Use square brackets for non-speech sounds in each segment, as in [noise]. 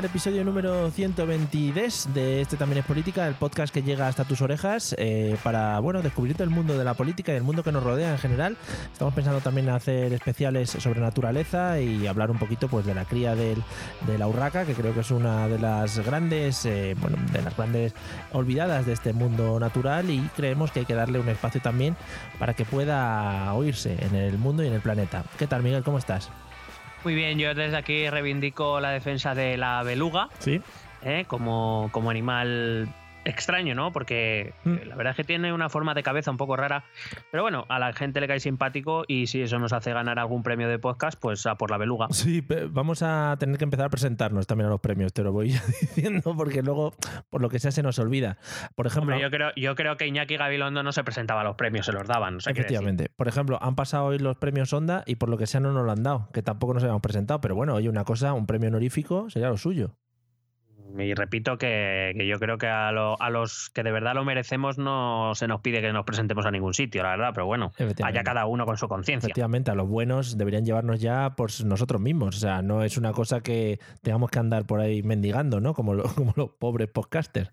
Al episodio número 122 de Este también es política, el podcast que llega hasta tus orejas eh, para, bueno, descubrir todo el mundo de la política y el mundo que nos rodea en general. Estamos pensando también en hacer especiales sobre naturaleza y hablar un poquito pues de la cría del, de la urraca, que creo que es una de las grandes, eh, bueno, de las grandes olvidadas de este mundo natural y creemos que hay que darle un espacio también para que pueda oírse en el mundo y en el planeta. ¿Qué tal Miguel? ¿Cómo estás? Muy bien, yo desde aquí reivindico la defensa de la beluga Sí. ¿eh? como, como animal extraño, ¿no? Porque Mm. la verdad es que tiene una forma de cabeza un poco rara. Pero bueno, a la gente le cae simpático y si eso nos hace ganar algún premio de podcast, pues a por la beluga. Sí, vamos a tener que empezar a presentarnos también a los premios, te lo voy [laughs] diciendo, porque luego, por lo que sea, se nos olvida. Por ejemplo, Hombre, yo creo, yo creo que Iñaki Gabilondo no se presentaba a los premios, se los daban. o sea, quiero decir. efectivamente, por ejemplo, han pasado hoy los premios Onda y por lo que sea no nos lo han dado, que tampoco nos habíamos presentado, pero bueno, oye, una cosa, un premio honorífico sería lo suyo. Y repito que, que yo creo que a, lo- a los que de verdad lo merecemos no se nos pide que nos presentemos a ningún sitio, la verdad, pero bueno, allá cada uno con su conciencia. Efectivamente, a los buenos deberían llevarnos ya por nosotros mismos. O sea, no es una cosa que tengamos que andar por ahí mendigando, ¿no? Como, lo- [laughs] como los pobres podcasters.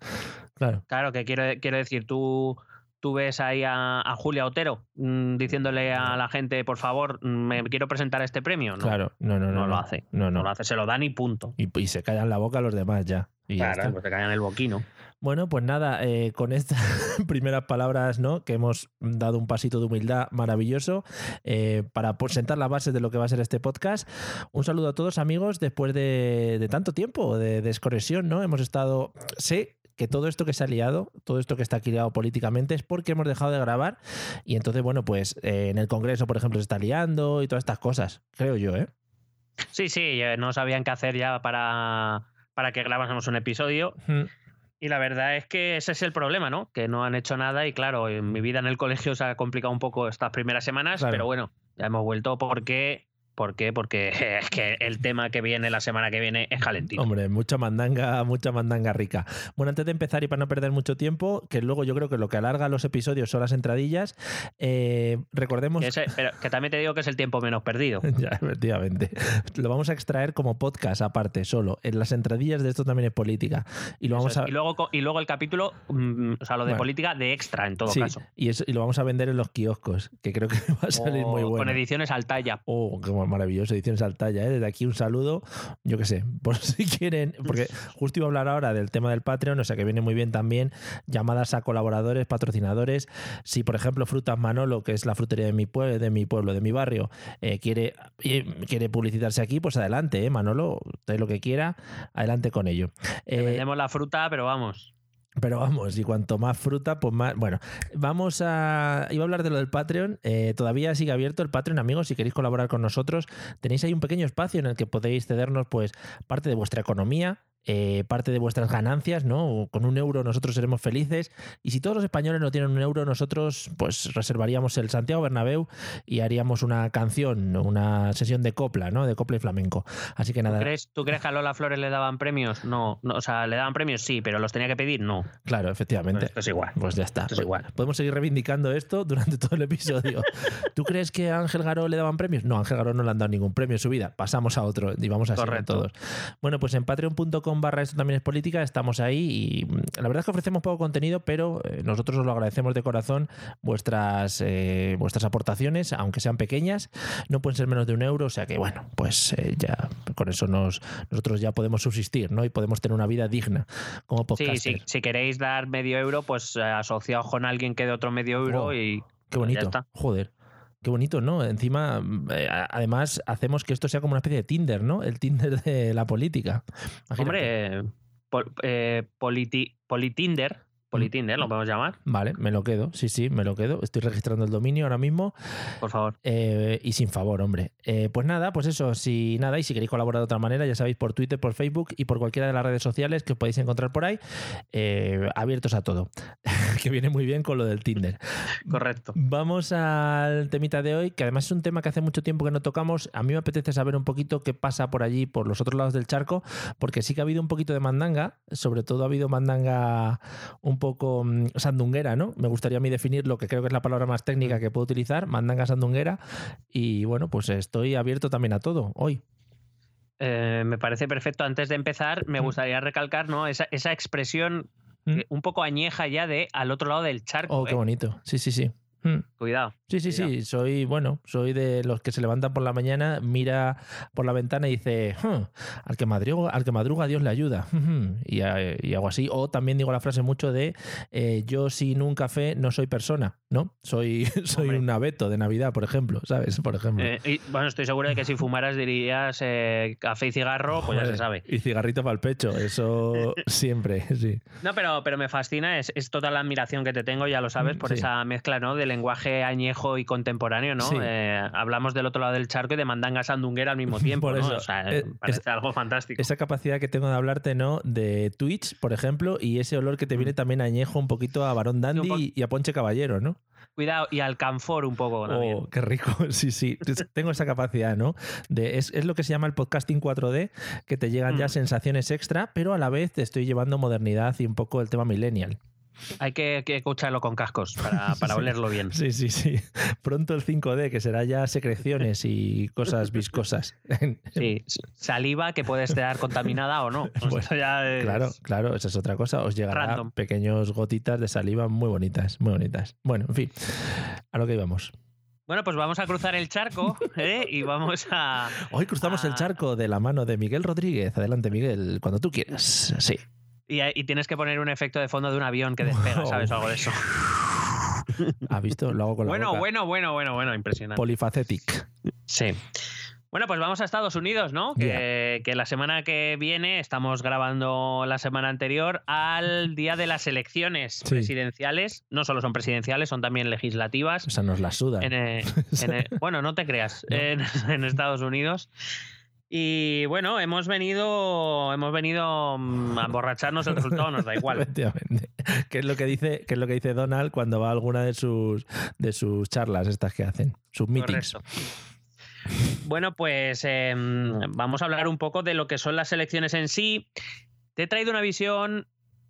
Claro. Claro, que quiero, quiero decir, tú, tú ves ahí a, a Julia Otero mm, diciéndole a la gente, por favor, me quiero presentar este premio. No, Claro, no, no, no. no lo hace. No, no. no lo hace, se lo dan y punto. Y, y se callan la boca los demás ya. Y Claro, pues te caen el boquino. Bueno, pues nada, eh, con estas [laughs] primeras palabras, ¿no? Que hemos dado un pasito de humildad maravilloso eh, para sentar las bases de lo que va a ser este podcast. Un saludo a todos, amigos, después de, de tanto tiempo de desconexión, ¿no? Hemos estado. Sé que todo esto que se ha liado, todo esto que está aquí liado políticamente, es porque hemos dejado de grabar. Y entonces, bueno, pues eh, en el Congreso, por ejemplo, se está liando y todas estas cosas, creo yo, ¿eh? Sí, sí, eh, no sabían qué hacer ya para, para que grabásemos un episodio. Mm. Y la verdad es que ese es el problema, ¿no? Que no han hecho nada y claro, en mi vida en el colegio se ha complicado un poco estas primeras semanas, Claro. pero bueno, ya hemos vuelto porque... ¿Por qué? Porque [laughs] es que el tema que viene la semana que viene es calentito. Hombre, mucha mandanga, mucha mandanga rica. Bueno, antes de empezar y para no perder mucho tiempo, que luego yo creo que lo que alarga los episodios son las entradillas, eh, recordemos... Que ese- pero que también te digo que es el tiempo menos perdido. [laughs] Ya, efectivamente. Lo vamos a extraer como podcast aparte, solo. En las entradillas de esto también es política. Y lo Eso vamos es. a... y, luego, y luego el capítulo, mm, o sea, lo de Bueno. política de extra en todo Sí, caso. y, eso, y lo vamos a vender en los kioscos, que creo que [laughs] va a salir muy bueno. Con ediciones al talla. Oh, qué maravilloso, ediciones al talla, ¿eh? Desde aquí un saludo, yo qué sé, [laughs] por si quieren, porque justo iba a hablar ahora del tema del Patreon, o sea que viene muy bien también llamadas a colaboradores, patrocinadores. Si, por ejemplo, Frutas Manolo, que es la frutería de mi, pue- de mi pueblo, de mi barrio, eh, quiere, eh, quiere publicitarse aquí, pues adelante, ¿eh, Manolo? Usted lo que quiera, adelante con ello. Eh, Vendemos la fruta, pero vamos. Pero vamos, y cuanto más fruta, pues más. Bueno, vamos a. Iba a hablar de lo del Patreon. eh, todavía sigue abierto el Patreon, amigos. Si queréis colaborar con nosotros, tenéis ahí un pequeño espacio en el que podéis cedernos, pues, parte de vuestra economía. Eh, parte de vuestras ganancias, ¿no? Con un euro nosotros seremos felices. Y si todos los españoles no tienen un euro, nosotros pues reservaríamos el Santiago Bernabéu y haríamos una canción, una sesión de copla, ¿no? De copla y flamenco. Así que ¿Tú nada, crees, ¿Tú crees que a Lola Flores le daban premios? No, no, o sea, le daban premios sí, pero los tenía que pedir, no. claro, efectivamente. Esto es igual. Pues ya está. Esto es igual. Podemos seguir reivindicando esto durante [laughs] todo el episodio. ¿Tú crees que a Ángel Garó le daban premios? No, a Ángel Garó no le han dado ningún premio en su vida. Pasamos a otro y vamos con Correcto. todos. Bueno, pues en patreon.com patreon.com barra esto también es política, estamos ahí y mm, la verdad es que ofrecemos poco contenido, pero eh, nosotros os lo agradecemos de corazón vuestras, eh, vuestras aportaciones, aunque sean pequeñas, no pueden ser menos de un euro, o sea que bueno, pues eh, ya con eso nos, nosotros ya podemos subsistir, ¿no? Y podemos tener una vida digna como podcaster. Sí, sí, si queréis dar medio euro, pues asociaos con alguien que dé otro medio euro Oh, y Qué ya bonito. está. Joder. Qué bonito, ¿no? Encima, eh, a- además, hacemos que esto sea como una especie de Tinder, ¿no? El Tinder de la política. Hombre, eh, eh, politi- Politinder, Politinder lo podemos llamar, Vale, me lo quedo. Sí, sí, me lo quedo. Estoy registrando el dominio ahora mismo. por favor. Eh, y sin favor, hombre. Eh, pues nada, pues eso, si nada, y si queréis colaborar de otra manera, ya sabéis, por Twitter, por Facebook y por cualquiera de las redes sociales que os podéis encontrar por ahí, eh, abiertos a todo. [laughs] que viene muy bien con lo del Tinder. Correcto. Vamos al temita de hoy, que además es un tema que hace mucho tiempo que no tocamos. A mí me apetece saber un poquito qué pasa por allí, por los otros lados del charco, porque sí que ha habido un poquito de mandanga, sobre todo ha habido mandanga un poco mm, sandunguera, ¿no? Me gustaría a mí definir lo que creo que es la palabra más técnica que puedo utilizar, mandanga sandunguera. Y bueno, pues estoy abierto también a todo hoy. Eh, me parece perfecto. Antes de empezar, me Mm. gustaría recalcar ¿no? esa, esa expresión Mm. eh, un poco añeja ya de al otro lado del charco. Oh, qué ¿eh? bonito. Sí, sí, sí. Mm. Cuidado. Sí, sí, sí, soy, bueno, soy de los que se levantan por la mañana, mira por la ventana y dice, "Hmm, al, que madruga, al que madruga Dios le ayuda. [laughs] y, eh, y hago así. O también digo la frase mucho de, eh, yo sin un café no soy persona, ¿no? Soy, [laughs] soy Hombre. un abeto de Navidad, por ejemplo, ¿sabes? Por ejemplo. Eh, y, bueno, estoy seguro de que si fumaras dirías eh, café y cigarro, pues ya se sabe. Y cigarrito para el pecho, eso [laughs] siempre, sí. No, pero, pero me fascina, es, es toda la admiración que te tengo, ya lo sabes, Mm, por sí. esa mezcla ¿no? de lenguaje añejo y contemporáneo, ¿no? Sí. Eh, hablamos del otro lado del charco y de mandanga sandunguera al mismo [laughs] tiempo, Por ¿no? O sea, eh, parece es- algo fantástico. Esa capacidad que tengo de hablarte, ¿no? De Twitch, por ejemplo, y ese olor que te viene también añejo un poquito a Barón Dandy Mm. y a Ponche Caballero, ¿no? Cuidado, y alcanfor un poco también. Oh, qué rico. [laughs] Sí, sí. Es- Tengo esa capacidad, ¿no? De, es, es lo que se llama el podcasting 4D, que te llegan ya Mm. sensaciones extra, pero a la vez te estoy llevando modernidad y un poco el tema millennial. Hay que, que escucharlo con cascos para, [laughs] para Sí. olerlo bien. Sí, sí, sí. Pronto el 5D, que será ya secreciones y cosas viscosas. Sí, saliva que puede estar contaminada o no. [laughs] Ya es- Claro, claro, esa es otra cosa. Os llegará Random. pequeños gotitas de saliva muy bonitas, muy bonitas. Bueno, en fin, a lo que íbamos. Bueno, pues vamos a cruzar el charco [laughs] ¿eh? y vamos a... Hoy cruzamos el charco de la mano de Miguel Rodríguez. Adelante, Miguel, cuando tú quieras. Sí. Y, y tienes que poner un efecto de fondo de un avión que despega, ¿sabes? O algo de eso. [laughs] ¿Has visto? Lo hago con la Bueno, boca. bueno, bueno, bueno, bueno, impresionante. Polifacetic. Sí. Bueno, pues vamos a Estados Unidos, ¿no? Que, que la semana que viene, estamos grabando la semana anterior al día de las elecciones Sí. presidenciales. No solo son presidenciales, son también legislativas. O sea, nos la suda. En, eh, en, eh, [laughs] bueno, no te creas, No. en [laughs] Estados Unidos. Y bueno, hemos venido, hemos venido mm, a emborracharnos, el resultado nos da igual. Efectivamente. [laughs] ¿Qué es lo que dice, qué es lo que dice Donald cuando va a alguna de sus de sus charlas estas que hacen? Sus meetings. Correcto. Bueno, pues eh, vamos a hablar un poco de lo que son las elecciones en sí. Te he traído una visión,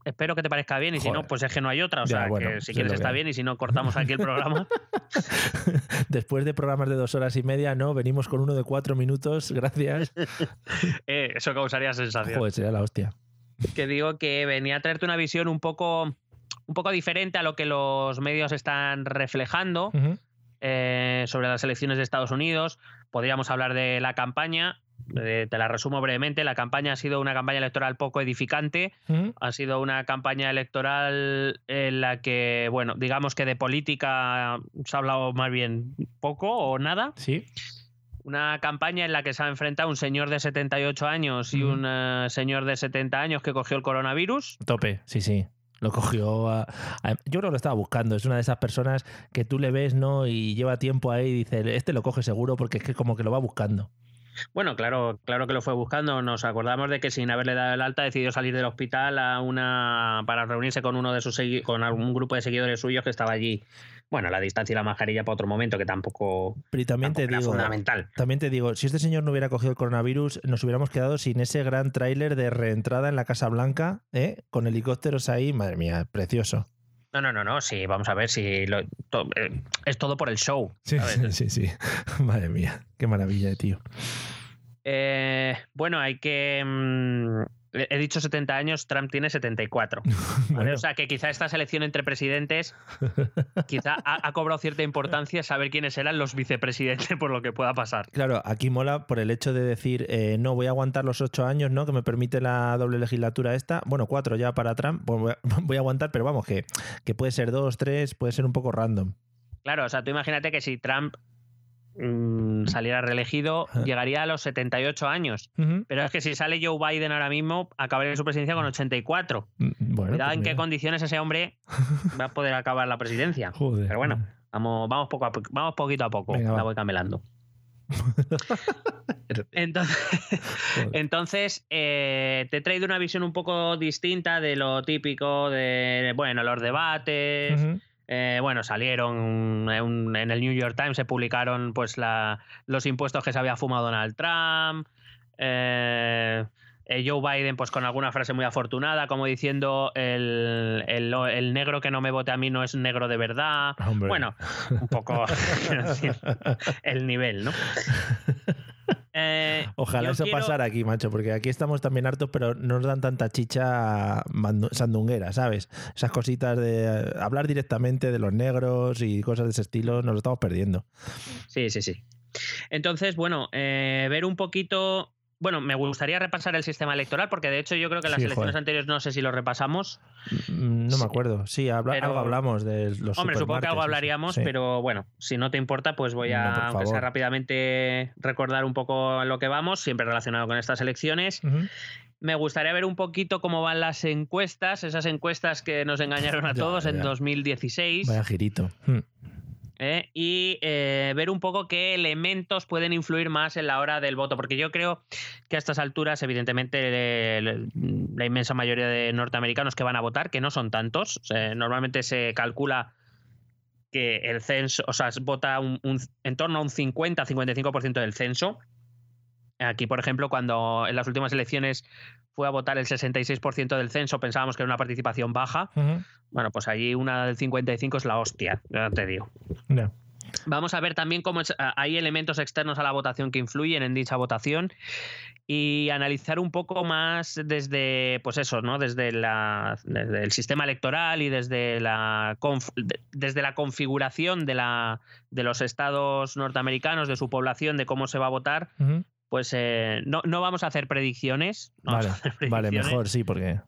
espero que te parezca bien, y si no, pues es que no hay otra. O Ya, sea, bueno, que si es quieres está bien, y si no, cortamos aquí el programa. [laughs] Después de programas de dos horas y media, no, venimos con uno de cuatro minutos, gracias. [laughs] Eh, eso causaría sensación. Joder, sería la hostia. Que digo que venía a traerte una visión un poco, un poco diferente a lo que los medios están reflejando. Eh, sobre las elecciones de Estados Unidos. Podríamos hablar de la campaña. Eh, te la resumo brevemente. La campaña ha sido una campaña electoral poco edificante. Ha sido una campaña electoral en la que, bueno, digamos que de política se ha hablado más bien poco o nada. Sí. Una campaña en la que se ha enfrentado un señor de 78 años y un eh, señor de 70 años que cogió el coronavirus. Tope, sí, sí. Lo cogió. a- a- yo creo que lo estaba buscando. Es una de esas personas que tú le ves, ¿no? Y lleva tiempo ahí y dice, este lo coge seguro porque es que como que lo va buscando. Bueno, claro, claro que lo fue buscando. Nos acordamos de que sin haberle dado el alta decidió salir del hospital a una para reunirse con uno de sus con algún grupo de seguidores suyos que estaba allí. Bueno, la distancia y la mascarilla para otro momento que tampoco, Pero también tampoco te era digo. fundamental. También te digo, si este señor no hubiera cogido el coronavirus, nos hubiéramos quedado sin ese gran tráiler de reentrada en la Casa Blanca, ¿eh? con helicópteros ahí. Madre mía, precioso. No, no, no, no. Sí, vamos a ver si lo- to- eh, es todo por el show. Sí, [laughs] sí, sí, sí. [laughs] Madre mía, qué maravilla de tío. Eh, bueno, hay que. mm, He dicho 70 años, Trump tiene 74. [laughs] O sea que quizá esta selección entre presidentes quizá ha, cobrado cierta importancia saber quiénes eran los vicepresidentes por lo que pueda pasar. Claro, aquí mola por el hecho de decir, eh, no, voy a aguantar los ocho años, ¿no? Que me permite la doble legislatura esta. Bueno, cuatro ya para Trump, pues voy a [laughs] aguantar, pero vamos, que, que puede ser dos, tres, puede ser un poco random. Claro, o sea, tú imagínate que si Trump Mm, saliera reelegido, llegaría a los 78 años. Pero es que si sale Joe Biden ahora mismo, acabaría su presidencia con 84. Mm, bueno, Cuidado pues en qué condiciones ese hombre [laughs] va a poder acabar la presidencia. [laughs] Pero bueno, vamos, vamos, poco vamos poquito a poco. la voy camelando. [laughs] entonces, entonces eh, te he traído una visión un poco distinta de lo típico de, bueno, los debates. Eh, bueno, salieron en, el New York Times, se publicaron pues la, los impuestos que se había fumado Donald Trump. Eh, eh, Joe Biden, pues con alguna frase muy afortunada, como diciendo el, el, negro que no me vote a mí no es negro de verdad. Bueno, un poco [laughs] el nivel, ¿no? [laughs] Eh, Ojalá eso pasara aquí, macho, porque aquí estamos también hartos, pero no nos dan tanta chicha sandunguera, ¿sabes? Esas cositas de hablar directamente de los negros y cosas de ese estilo, nos lo estamos perdiendo. Sí, sí, sí. Entonces, bueno, eh, ver un poquito bueno, me gustaría repasar el sistema electoral, porque de hecho yo creo que en las elecciones anteriores no sé si lo repasamos. Mm, no me acuerdo. Sí, algo hablamos de los Hombre, supongo que algo hablaríamos, pero bueno, si no te importa, pues voy a, aunque sea rápidamente, recordar un poco lo que vamos, siempre relacionado con estas elecciones. Me gustaría ver un poquito cómo van las encuestas, esas encuestas que nos engañaron a [laughs] todos en 2016. Vaya girito. Hmm. ¿Eh? y eh, ver un poco qué elementos pueden influir más en la hora del voto, porque yo creo que a estas alturas, evidentemente, la inmensa mayoría de norteamericanos que van a votar, que no son tantos, normalmente se calcula que el censo, o sea, vota en torno a un 50-55% del censo. Aquí, por ejemplo, cuando en las últimas elecciones fue a votar el 66% del censo, pensábamos que era una participación baja. Bueno, pues allí una del 55 es la hostia, ya te digo. Vamos a ver también cómo hay elementos externos a la votación que influyen en dicha votación y analizar un poco más desde, pues eso, ¿no? Desde, la, el sistema electoral y desde la, desde la configuración de, la, de los estados norteamericanos, de su población, de cómo se va a votar, pues eh, no, vamos a hacer predicciones. vale, [laughs] mejor, sí, porque...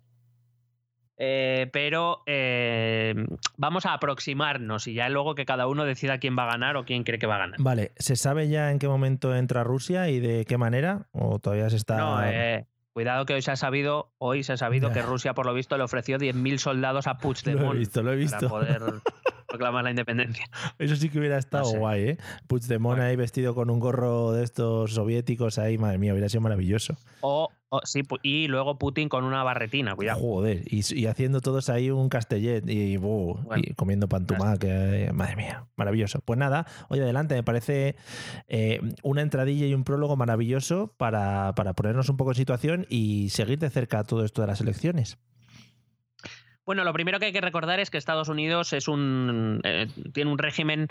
Eh, pero eh, vamos a aproximarnos y ya luego que cada uno decida quién va a ganar o quién cree que va a ganar. Vale, ¿se sabe ya en qué momento entra Rusia y de qué manera? ¿O todavía se está.? No, cuidado que hoy se ha sabido, hoy se ha sabido que Rusia, por lo visto, le ofreció 10.000 soldados a Puigdemont. [laughs] Lo he visto, lo he visto. Para poder [laughs] proclamar la independencia. [laughs] Eso sí que hubiera estado guay, ¿eh? Puigdemont ahí vestido con un gorro de estos soviéticos ahí, madre mía, hubiera sido maravilloso. O, sí, y luego Putin con una barretina, cuidado. Joder, y, haciendo todos ahí un castellet y, comiendo pantumá, que madre mía, maravilloso. Pues nada, oye, adelante, me parece eh, una entradilla y un prólogo maravilloso para, para ponernos un poco en situación y seguir de cerca todo esto de las elecciones. Bueno, lo primero que hay que recordar es que Estados Unidos es un, eh, tiene un régimen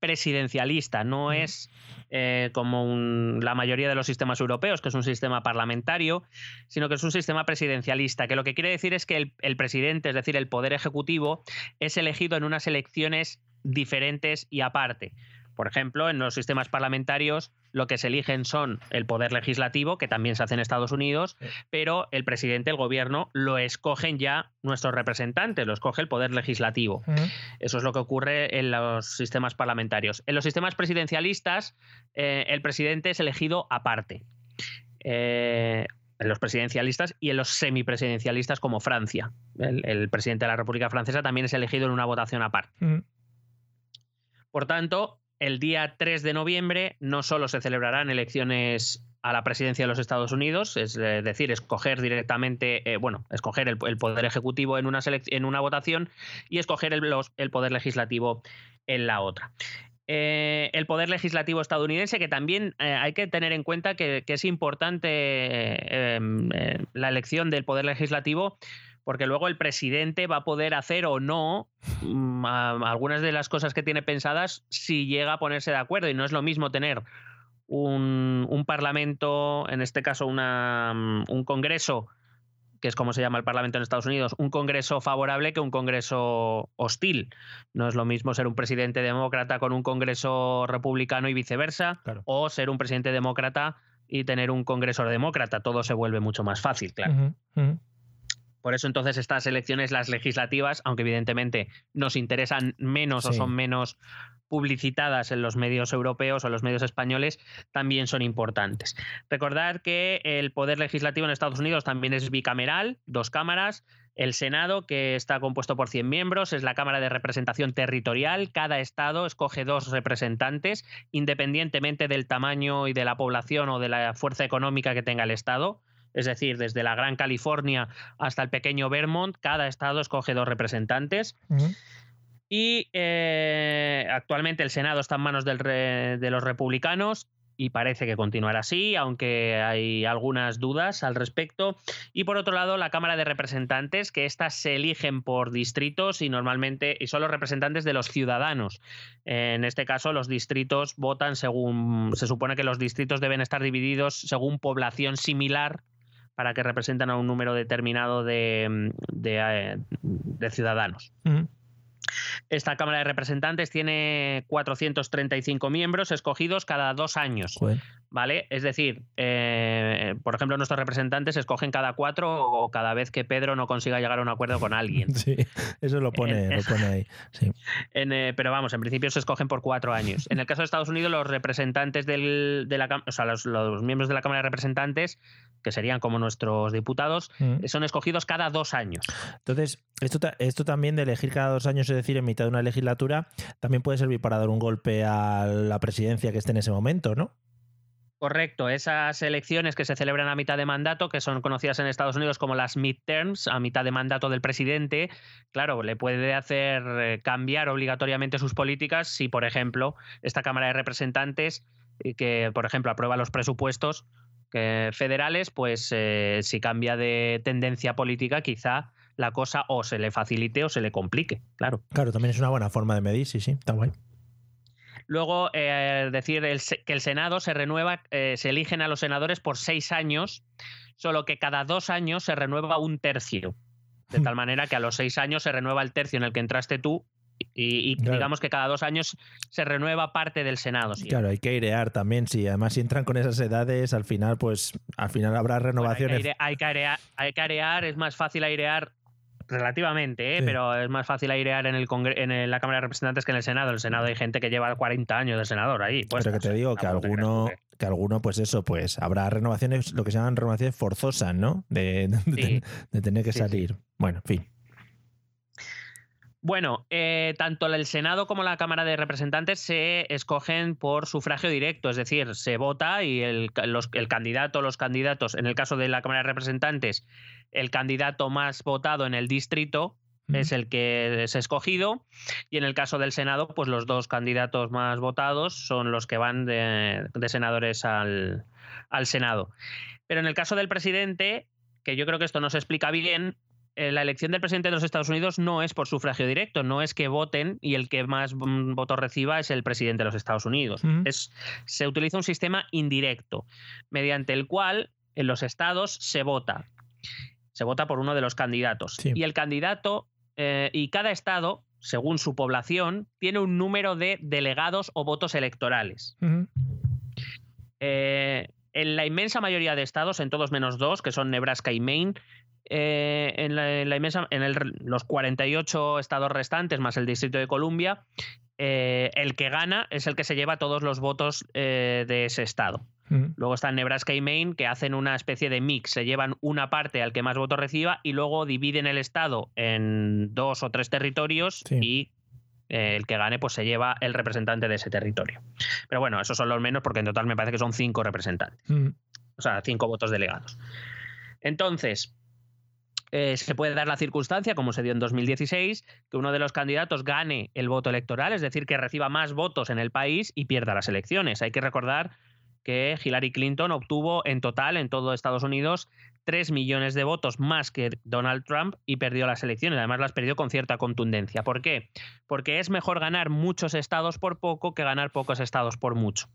presidencialista, no es eh, como la mayoría de los sistemas europeos, que es un sistema parlamentario, sino que es un sistema presidencialista, que lo que quiere decir es que el presidente, es decir, el poder ejecutivo, es elegido en unas elecciones diferentes y aparte. Por ejemplo, en los sistemas parlamentarios lo que se eligen son el poder legislativo, que también se hace en Estados Unidos, pero el presidente, el gobierno, lo escogen ya nuestros representantes, lo escoge el poder legislativo. Eso es lo que ocurre en los sistemas parlamentarios. En los sistemas presidencialistas, eh, el presidente es elegido aparte. Eh, en los presidencialistas y en los semipresidencialistas como Francia. El, presidente de la República Francesa también es elegido en una votación aparte. Por tanto, el día 3 de noviembre no solo se celebrarán elecciones a la presidencia de los Estados Unidos, es decir, escoger directamente, eh, bueno, escoger el, poder ejecutivo en una, en una votación y escoger el, poder legislativo en la otra. Eh, el poder legislativo estadounidense, que también eh, hay que tener en cuenta que, que es importante em, la elección del poder legislativo porque luego el presidente va a poder hacer o no mm, algunas de las cosas que tiene pensadas si llega a ponerse de acuerdo. Y no es lo mismo tener un, parlamento, en este caso mm, un congreso, que es como se llama el Parlamento en Estados Unidos, un Congreso favorable que un Congreso hostil. No es lo mismo ser un presidente demócrata con un Congreso republicano y viceversa, o ser un presidente demócrata y tener un Congreso demócrata. Todo se vuelve mucho más fácil, claro. Por eso entonces estas elecciones, las legislativas, aunque evidentemente nos interesan menos o son menos publicitadas en los medios europeos o en los medios españoles también son importantes. Recordar que el poder legislativo en Estados Unidos también es bicameral, dos cámaras. El Senado, que está compuesto por 100 miembros, es la Cámara de Representación Territorial. Cada estado escoge dos representantes, independientemente del tamaño y de la población o de la fuerza económica que tenga el estado. Es decir, desde la Gran California hasta el pequeño Vermont, cada estado escoge dos representantes. Y eh, actualmente el Senado está en manos de los republicanos y parece que continuará así, aunque hay algunas dudas al respecto. Y por otro lado, la Cámara de Representantes, que éstas se eligen por distritos y normalmente y son los representantes de los ciudadanos. En este caso, los distritos votan según. Se supone que los distritos deben estar divididos según población similar para que representen a un número determinado de, eh, ciudadanos. Esta Cámara de Representantes tiene 435 miembros escogidos cada dos años. ¿Vale? Es decir, eh, por ejemplo, nuestros representantes escogen cada cuatro o cada vez que Pedro no consiga llegar a un acuerdo con alguien. [laughs] Sí, eso lo pone, lo pone ahí. [laughs] Eh, pero vamos, en principio se escogen por cuatro años. En el caso de Estados Unidos, los representantes de la o sea, los, miembros de la Cámara de Representantes, que serían como nuestros diputados, mm. son escogidos cada dos años. Entonces, esto, esto también de elegir cada dos años, es decir, en mitad de una legislatura, también puede servir para dar un golpe a la presidencia que esté en ese momento, ¿no? Correcto, esas elecciones que se celebran a mitad de mandato, que son conocidas en Estados Unidos como las midterms, a mitad de mandato del presidente, claro, le puede hacer eh, cambiar obligatoriamente sus políticas si, por ejemplo, esta Cámara de Representantes, eh, que, por ejemplo, aprueba los presupuestos federales, pues eh, si cambia de tendencia política, quizá la cosa o se le facilite o se le complique, claro. Claro, también es una buena forma de medir, sí, sí, está guay. Luego, eh, decir que el Senado se renueva, eh, se eligen a los senadores por seis años, solo que cada dos años se renueva un tercio. De tal manera que a los seis años se renueva el tercio en el que entraste tú y, digamos que cada dos años se renueva parte del Senado. Claro, hay que airear también, sí. Además, si entran con esas edades, al final, pues al final habrá renovaciones. hay, que airear, hay que airear, es más fácil airear relativamente, ¿eh? pero es más fácil airear en, el en la Cámara de Representantes que en el Senado. En el Senado hay gente que lleva 40 años de senador ahí. pero que te digo que alguno, que alguno, pues eso, pues habrá renovaciones, lo que se llaman renovaciones forzosas, ¿no? De, [laughs] tener que salir. Bueno, en fin. Bueno, eh, tanto el Senado como la Cámara de Representantes se escogen por sufragio directo, es decir, se vota y el, el candidato, los candidatos, en el caso de la Cámara de Representantes, el candidato más votado en el distrito es el que es escogido y en el caso del Senado, pues los dos candidatos más votados son los que van de, senadores al, al, Senado. Pero en el caso del presidente, que yo creo que esto no se explica bien, la elección del presidente de los Estados Unidos no es por sufragio directo, no es que voten y el que más mm, votos reciba es el presidente de los Estados Unidos. es, se utiliza un sistema indirecto, mediante el cual en los estados se vota se vota por uno de los candidatos. Y el candidato eh, y cada estado, según su población, tiene un número de delegados o votos electorales. Eh, en la inmensa mayoría de estados, en todos menos dos, que son Nebraska y Maine, eh, en, la, inmensa, en los 48 estados restantes más el Distrito de Columbia, el que gana es el que se lleva todos los votos de ese estado. Luego están Nebraska y Maine, que hacen una especie de mix. Se llevan una parte al que más votos reciba y luego dividen el estado en dos o tres territorios y eh, el que gane pues se lleva el representante de ese territorio. Pero bueno, esos son los menos porque en total me parece que son cinco representantes. O sea, cinco votos delegados. Entonces, eh, se puede dar la circunstancia, como se dio en 2016, que uno de los candidatos gane el voto electoral, es decir, que reciba más votos en el país y pierda las elecciones. Hay que recordar que Hillary Clinton obtuvo en total en todo Estados Unidos 3 millones de votos más que Donald Trump y perdió las elecciones. Además las perdió con cierta contundencia. ¿Por qué? Porque es mejor ganar muchos estados por poco que ganar pocos estados por mucho.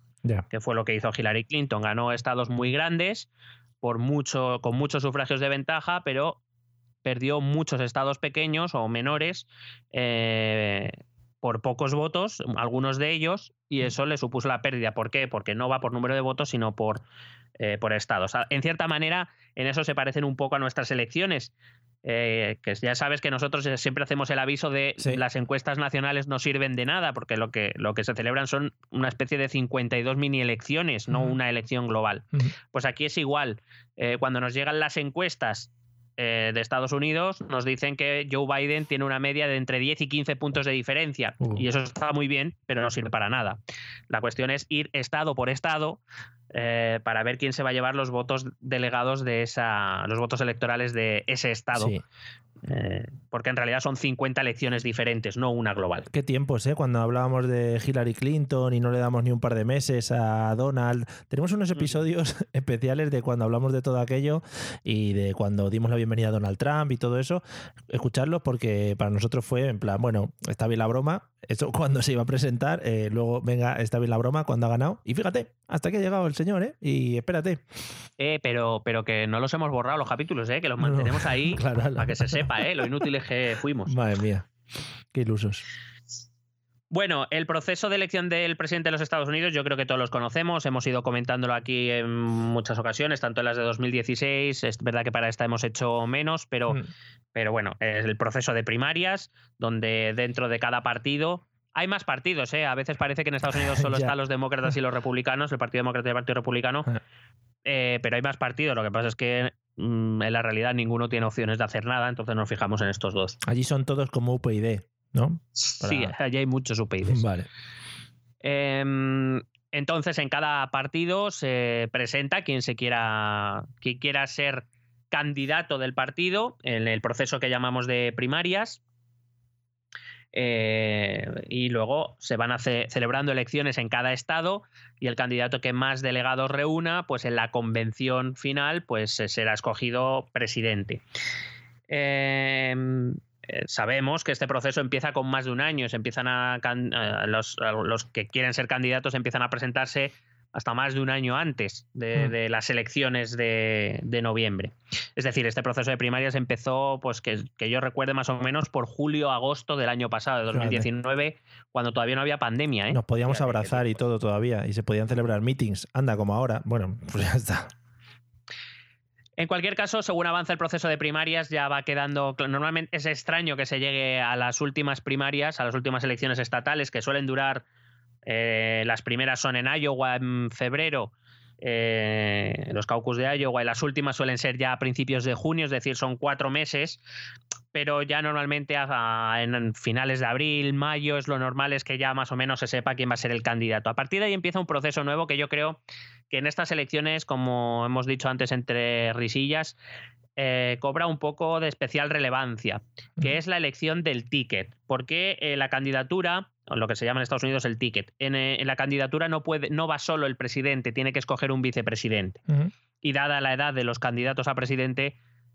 Que fue lo que hizo Hillary Clinton. Ganó estados muy grandes por mucho, con muchos sufragios de ventaja, pero perdió muchos estados pequeños o menores eh, por pocos votos, algunos de ellos, y eso le supuso la pérdida. ¿Por qué? Porque no va por número de votos, sino por, eh, por estados. En cierta manera, en eso se parecen un poco a nuestras elecciones. Eh, que ya sabes que nosotros siempre hacemos el aviso de las encuestas nacionales no sirven de nada, porque lo que, lo que se celebran son una especie de 52 mini elecciones, no una elección global. Pues aquí es igual. Eh, cuando nos llegan las encuestas eh, de Estados Unidos nos dicen que Joe Biden tiene una media de entre 10 y 15 puntos de diferencia. Uh. Y eso está muy bien, pero no sirve para nada. La cuestión es ir estado por estado eh, para ver quién se va a llevar los votos delegados de esa, los votos electorales de ese estado. Eh, porque en realidad son 50 elecciones diferentes, no una global. Qué tiempos, ¿eh? Cuando hablábamos de Hillary Clinton y no le damos ni un par de meses a Donald. Tenemos unos episodios [laughs] especiales de cuando hablamos de todo aquello y de cuando dimos la bienvenida a Donald Trump y todo eso. Escucharlos porque para nosotros fue en plan, bueno, está bien la broma, eso cuando se iba a presentar, eh, luego venga, está bien la broma cuando ha ganado. Y fíjate, hasta que ha llegado el señor, ¿eh? Y espérate. Eh, pero, pero que no los hemos borrado los capítulos, ¿eh? Que los mantenemos ahí [laughs] para que se sepa, ¿eh? Lo inútiles que fuimos. [laughs] Madre mía, qué ilusos. Bueno, el proceso de elección del presidente de los Estados Unidos yo creo que todos los conocemos, hemos ido comentándolo aquí en muchas ocasiones, tanto en las de 2016, es verdad que para esta hemos hecho menos, pero, mm. pero bueno, es el proceso de primarias, donde dentro de cada partido hay más partidos, ¿eh? A veces parece que en Estados Unidos [laughs] solo están los demócratas y los republicanos, el Partido Demócrata y el Partido Republicano, eh, pero hay más partidos. Lo que pasa es que mm, en la realidad ninguno tiene opciones de hacer nada, entonces nos fijamos en estos dos. Allí son todos como UPyD, ¿no? Sí, allí hay muchos UPyD. Vale. Em, entonces, en cada partido se presenta quien se quiera, quien quiera ser candidato del partido en el proceso que llamamos de primarias. Eh, y luego se van a celebrando elecciones en cada estado y el candidato que más delegados reúna, pues en la convención final, pues será escogido presidente. Em, eh, sabemos que este proceso empieza con más de un año, se empiezan a, los, los, que quieren ser candidatos empiezan a presentarse hasta más de un año antes de, hmm. las elecciones de, noviembre. Es decir, este proceso de primarias empezó, pues que, yo recuerde más o menos por julio-agosto del año pasado, de 2019, cuando todavía no había pandemia. ¿eh? Nos podíamos abrazar y todo todavía, y se podían celebrar meetings. Anda, como ahora. Bueno, pues ya está. En cualquier caso, según avanza el proceso de primarias, ya va quedando. Normalmente es extraño que se llegue a las últimas primarias, a las últimas elecciones estatales, que suelen durar eh, las primeras son en Iowa en febrero, eh, los caucus de Iowa, y las últimas suelen ser ya a principios de junio, es decir, son cuatro meses, pero ya normalmente en finales de abril, mayo, es lo normal es que ya más o menos se sepa quién va a ser el candidato. A partir de ahí empieza un proceso nuevo que yo creo que en estas elecciones, como hemos dicho antes entre risillas, eh, cobra un poco de especial relevancia, que es la elección del ticket, porque eh, la candidatura, lo que se llama en Estados Unidos el ticket, en, eh, la candidatura no, puede, no va solo el presidente, tiene que escoger un vicepresidente. Y dada la edad de los candidatos a presidente,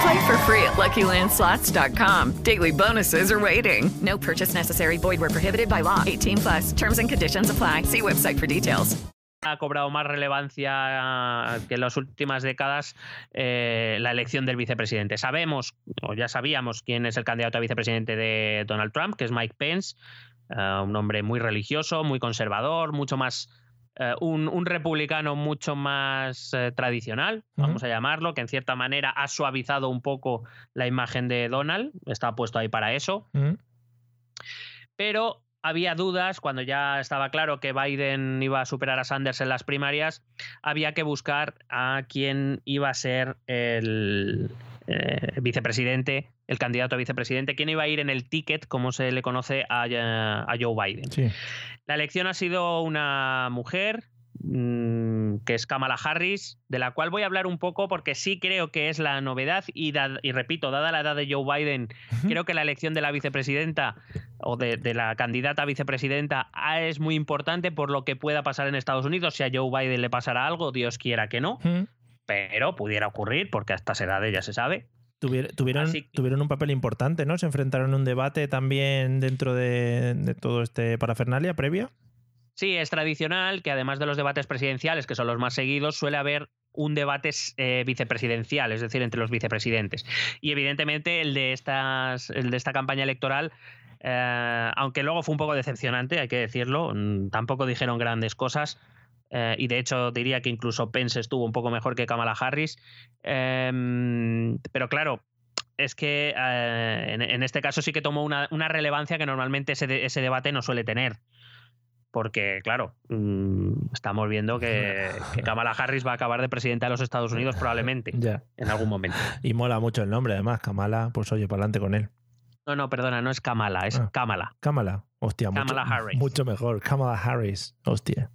Play for free at LuckyLandSlots.com. Daily bonuses are waiting. No purchase necessary. Void where prohibited by law. 18 plus. Terms and conditions apply. See website for details. ha cobrado más relevancia que en las últimas décadas eh, la elección del vicepresidente. Sabemos, o ya sabíamos, quién es el candidato a vicepresidente de Donald Trump, que es Mike Pence, eh, un hombre muy religioso, muy conservador, mucho más... Eh, un, republicano mucho más tradicional, vamos a llamarlo, que en cierta manera ha suavizado un poco la imagen de Donald, está puesto ahí para eso. Pero había dudas, cuando ya estaba claro que Biden iba a superar a Sanders en las primarias, había que buscar a quién iba a ser el eh, vicepresidente, el candidato a vicepresidente, quién iba a ir en el ticket, como se le conoce a, a Joe Biden. Sí. La elección ha sido una mujer, mm, que es Kamala Harris, de la cual voy a hablar un poco porque sí creo que es la novedad y, da- y repito, dada la edad de Joe Biden, creo que la elección de la vicepresidenta o de, de la candidata a vicepresidenta ah, es muy importante por lo que pueda pasar en Estados Unidos. Si a Joe Biden le pasará algo, Dios quiera que no. Pero pudiera ocurrir porque a estas edades ya se sabe. Tuvier- tuvieron, Así que- tuvieron un papel importante, ¿no? Se enfrentaron en un debate también dentro de, de todo este parafernalia previa. Sí, es tradicional que además de los debates presidenciales, que son los más seguidos, suele haber un debate eh, vicepresidencial, es decir, entre los vicepresidentes. Y evidentemente el de, estas, el de esta campaña electoral, eh, aunque luego fue un poco decepcionante, hay que decirlo, mm, tampoco dijeron grandes cosas. Eh, y de hecho diría que incluso Pence estuvo un poco mejor que Kamala Harris. Em, pero claro, es que eh, en, en este caso sí que tomó una, una relevancia que normalmente ese, de- ese debate no suele tener. Porque, claro, mm, estamos viendo que, [laughs] que Kamala Harris va a acabar de presidenta de los Estados Unidos probablemente en algún momento. [laughs] Y mola mucho el nombre, además. Kamala, pues oye, para adelante con él. No, no, perdona, no es Kamala, es Ah. Kamala. Kamala, hostia, mucho, Kamala Harris. mucho mejor. Kamala Harris, hostia.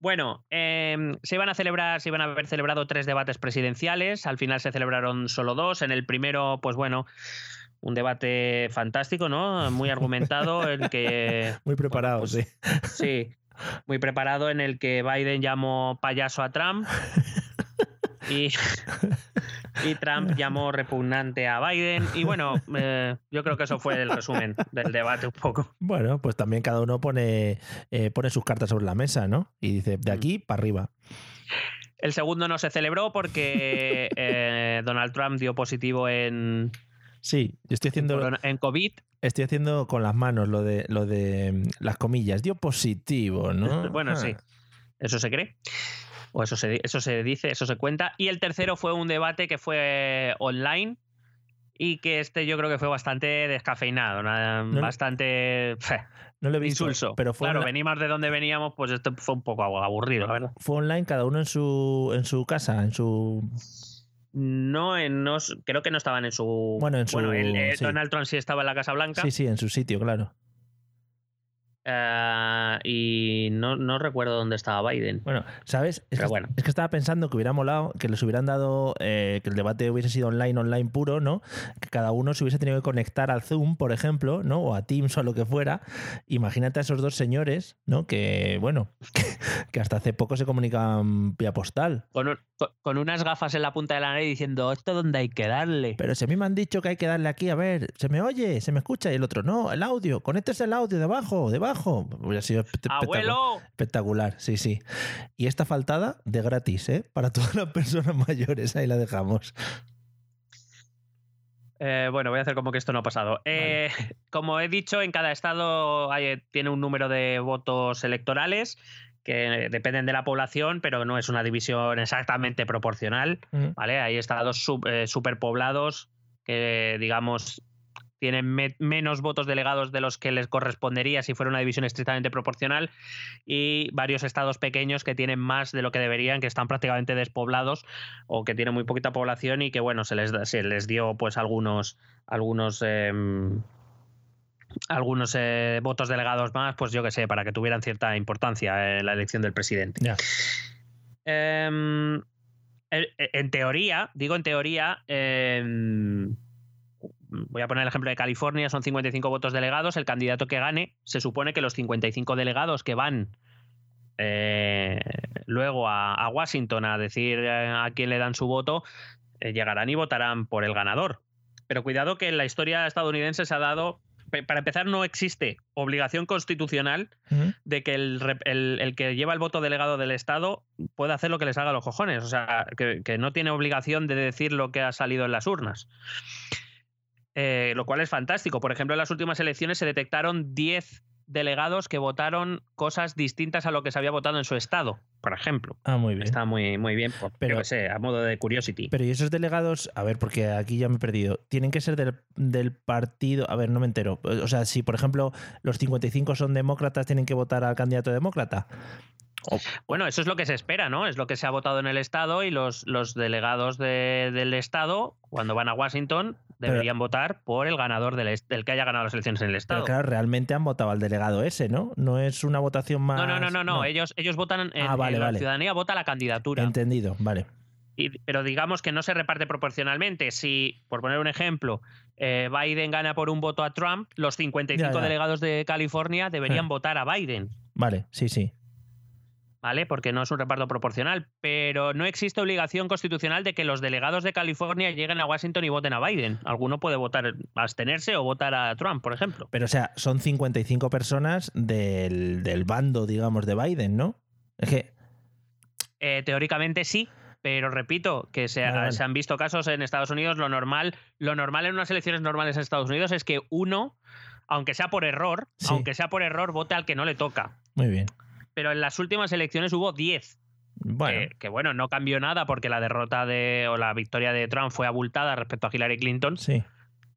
Bueno, eh, se iban a celebrar, se iban a haber celebrado tres debates presidenciales. Al final se celebraron solo dos. En el primero, pues bueno, un debate fantástico, ¿no? Muy argumentado, el que [laughs] Muy preparado, pues sí. Sí, muy preparado en el que Biden llamó payaso a Trump [laughs] y, [laughs] y Trump llamó repugnante a Biden. Y bueno, eh, yo creo que eso fue el resumen del debate un poco. Bueno, pues también cada uno pone, eh, pone sus cartas sobre la mesa, ¿no? Y dice, de aquí para arriba. El segundo no se celebró porque [laughs] eh, Donald Trump dio positivo en, Sí, yo estoy haciendo, en COVID. estoy haciendo con las manos lo de, lo de mm, las comillas. Dio positivo, ¿no? Bueno, Ah. sí. Eso se cree. O eso se, eso se dice, eso se cuenta. Y el tercero fue un debate que fue online y que este yo creo que fue bastante descafeinado, No- bastante No lo he visto, insulso. pero fue, claro, venimos de donde veníamos, pues esto fue un poco aburrido, la verdad. fue online cada uno en su, en su casa, en su... No, en, no creo que no estaban en su. Bueno, en su- el, eh, sí. Donald Trump sí estaba en la Casa Blanca. Sí, sí, en su sitio, claro. Eh, y no, no recuerdo dónde estaba Biden. Bueno, ¿sabes? Es, Pero que, bueno. es que estaba pensando que hubiera molado que les hubieran dado, eh, que el debate hubiese sido online, online puro, ¿no? Que cada uno se hubiese tenido que conectar al Zoom, por ejemplo, ¿no? O a Teams o a lo que fuera. Imagínate a esos dos señores, ¿no? Que, bueno, [laughs] que, que hasta hace poco se comunicaban vía postal. Con, un- con- con unas gafas en la punta de la nariz diciendo, ¿esto dónde hay que darle? Pero si a mí me han dicho que hay que darle aquí, a ver, ¿se me oye? ¿Se me escucha? Y el otro, no, el audio, conéctese el audio debajo, debajo. Hubiera sido ¡Abuelo! Espectacular, sí, sí. Y esta faltada de gratis, ¿eh? Para todas las personas [laughs] mayores, ahí la dejamos. Eh, bueno, voy a hacer como que esto no ha pasado. Eh, [laughs] como he dicho, en cada estado hay- tiene un número de votos electorales que dependen de la población, pero no es una división exactamente proporcional. Mm. ¿vale? Hay estados sub- eh, superpoblados que, digamos, tienen me- menos votos delegados de los que les correspondería si fuera una división estrictamente proporcional y varios estados pequeños que tienen más de lo que deberían, que están prácticamente despoblados o que tienen muy poquita población y que, bueno, se les, se les dio pues algunos, algunos em, algunos eh, votos delegados más, pues yo que sé, para que tuvieran cierta importancia en la elección del presidente. Em, en, en teoría, digo en teoría, em, voy a poner el ejemplo de California, son 55 votos delegados, el candidato que gane, se supone que los 55 delegados que van eh, luego a, a Washington a decir eh, a quién le dan su voto, eh, llegarán y votarán por el ganador. Pero cuidado que en la historia estadounidense se ha dado, para empezar, no existe obligación constitucional de que el, rep- el- el que lleva el voto delegado del Estado pueda hacer lo que les haga a los cojones. O sea, que, que no tiene obligación de decir lo que ha salido en las urnas. Eh, lo cual es fantástico. Por ejemplo, en las últimas elecciones se detectaron 10 delegados que votaron cosas distintas a lo que se había votado en su estado, por ejemplo. Ah, muy bien. Está muy, muy bien, por, Pero- yo sé, a modo de curiosity. Pero y esos delegados, a ver, porque aquí ya me he perdido, tienen que ser del, del partido, a ver, no me entero. O sea, si por ejemplo los 55 son demócratas, tienen que votar al candidato demócrata. Bueno, eso es lo que se espera, ¿no? Es lo que se ha votado en el Estado y los, los delegados de- del Estado, cuando van a Washington, Pero- deberían votar por el ganador del, del que haya ganado las elecciones en el Estado. Pero claro, realmente han votado al delegado ese, ¿no? No es una votación más. no, no, no, no, no, Ellos, ellos votan, en, Ah, vale, en la vale. ciudadanía vota la candidatura. Entendido, vale. Y- pero digamos que no se reparte proporcionalmente. Si, por poner un ejemplo, eh, Biden gana por un voto a Trump, los 55 Ya, ya. delegados de California deberían Eh. votar a Biden. Vale, sí, sí. ¿Vale? Porque no es un reparto proporcional. Pero no existe obligación constitucional de que los delegados de California lleguen a Washington y voten a Biden. Alguno puede votar, abstenerse o votar a Trump, por ejemplo. Pero o sea, son 55 personas del, del bando, digamos, de Biden, ¿no? Es que. Eh, teóricamente sí, pero repito que se, Vale, vale. se han visto casos en Estados Unidos. Lo normal, lo normal en unas elecciones normales en Estados Unidos es que uno, aunque sea por error, Sí. aunque sea por error, vote al que no le toca. Muy bien. Pero en las últimas elecciones hubo 10. Bueno, Que, que, bueno, no cambió nada porque la derrota de o la victoria de Trump fue abultada respecto a Hillary Clinton. sí.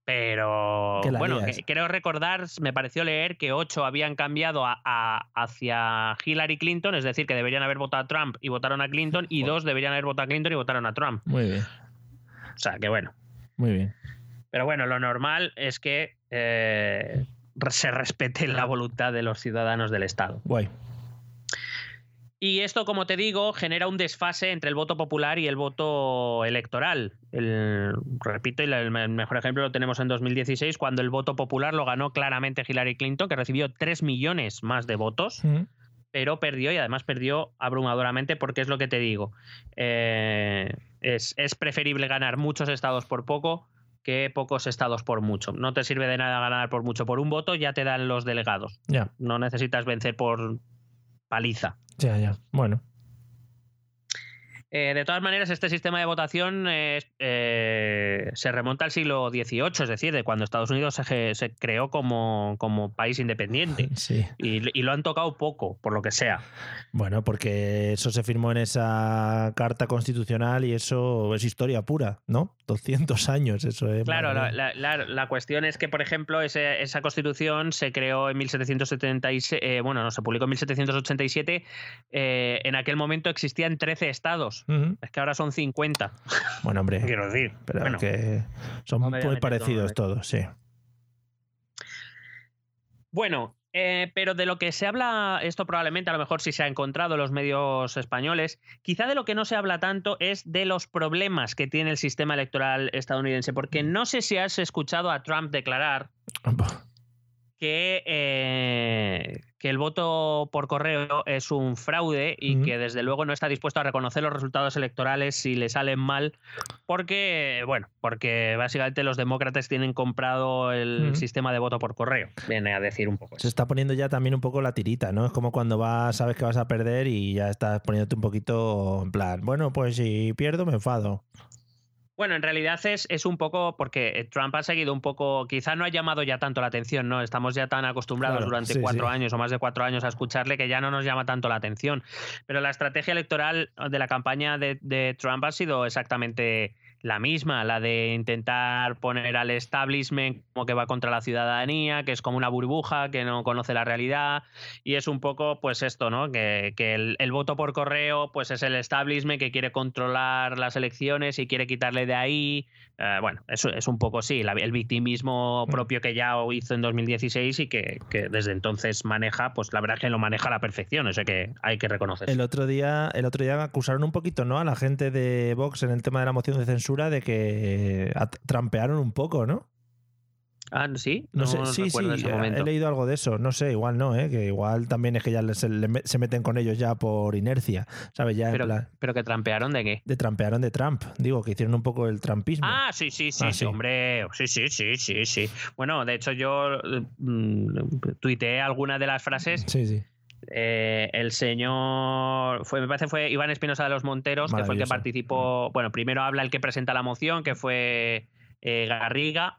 Pero bueno, que- creo recordar, me pareció leer que ocho habían cambiado a- a- hacia Hillary Clinton, es decir, que deberían haber votado a Trump y votaron a Clinton, y [laughs] dos deberían haber votado a Clinton y votaron a Trump. Muy bien. O sea, que bueno. Muy bien. Pero bueno, lo normal es que eh, se respete la voluntad de los ciudadanos del Estado. Guay. Y esto, como te digo, genera un desfase entre el voto popular y el voto electoral. El- repito, el me- mejor ejemplo lo tenemos en 2016, cuando el voto popular lo ganó claramente Hillary Clinton, que recibió 3 millones más de votos, Mm. pero perdió y además perdió abrumadoramente porque es lo que te digo. Eh, es, es preferible ganar muchos estados por poco que pocos estados por mucho. No te sirve de nada ganar por mucho por un voto, ya te dan los delegados. No necesitas vencer por paliza. ya, ya. Bueno. Eh, de todas maneras, este sistema de votación es- eh, se remonta al siglo XVIII, es decir, de cuando Estados Unidos se, creó como, como país independiente. [laughs] Sí. Y, y lo han tocado poco, por lo que sea. Bueno, porque eso se firmó en esa carta constitucional y eso es historia pura, ¿no? 200 años, eso es. Claro, la, mía. la- la- la cuestión es que, por ejemplo, ese- esa constitución se creó en 1776, eh, bueno, no, se publicó en 1787. eh, en aquel momento existían 13 estados. Es que ahora son 50. Bueno, hombre. Quiero decir. Pero bueno. que son no muy con parecidos lo todos, sí. Bueno, eh, pero de lo que se habla, esto probablemente a lo mejor sí se ha encontrado en los medios españoles, quizá de lo que no se habla tanto es de los problemas que tiene el sistema electoral estadounidense, porque no sé si has escuchado a Trump declarar que, eh, que el voto por correo es un fraude y que desde luego no está dispuesto a reconocer los resultados electorales si le salen mal, porque, bueno, porque básicamente los demócratas tienen comprado el sistema de voto por correo. Viene a decir un poco Se está poniendo ya también un poco la tirita, ¿no? Es como cuando vas, sabes que vas a perder y ya estás poniéndote un poquito en plan, bueno, pues si pierdo me enfado. Bueno, en realidad es, es un poco porque Trump ha seguido un poco, quizá no ha llamado ya tanto la atención, ¿no? Estamos ya tan acostumbrados Claro, durante sí, cuatro sí. años o más de cuatro años a escucharle que ya no nos llama tanto la atención. Pero la estrategia electoral de la campaña de, de Trump ha sido exactamente la misma, la de intentar poner al establishment como que va contra la ciudadanía, que es como una burbuja, que no conoce la realidad, y es un poco pues esto, ¿no? Que, que el, el voto por correo pues es el establishment que quiere controlar las elecciones y quiere quitarle de ahí. Eh, bueno, eso es un poco sí, la- el victimismo propio que ya hizo en 2016 y que, que desde entonces maneja, pues la verdad es que lo maneja a la perfección, eso que hay que reconocer. El otro día, el otro día acusaron un poquito, ¿no? A la gente de Vox en el tema de la moción de censura de que trampearon un poco, ¿no? Ah, sí, No, sé, no sí, sí, ese he leído algo de eso. No sé, igual no, ¿eh? Que igual también es que ya se, meten con ellos ya por inercia, ¿sabes? Ya en Pero, plan, pero que trampearon de qué? de trampearon de Trump. Digo, que hicieron un poco el trampismo. Ah, sí, sí, sí, Ah, sí, sí. hombre. Sí, sí, sí, sí, sí. Bueno, de hecho, yo eh, mm, tuiteé algunas de las frases. Sí, sí. Eh, el señor, fue, me parece fue Iván Espinosa de los Monteros, que fue el que participó. Bueno, primero habla el que presenta la moción, que fue eh, Garriga.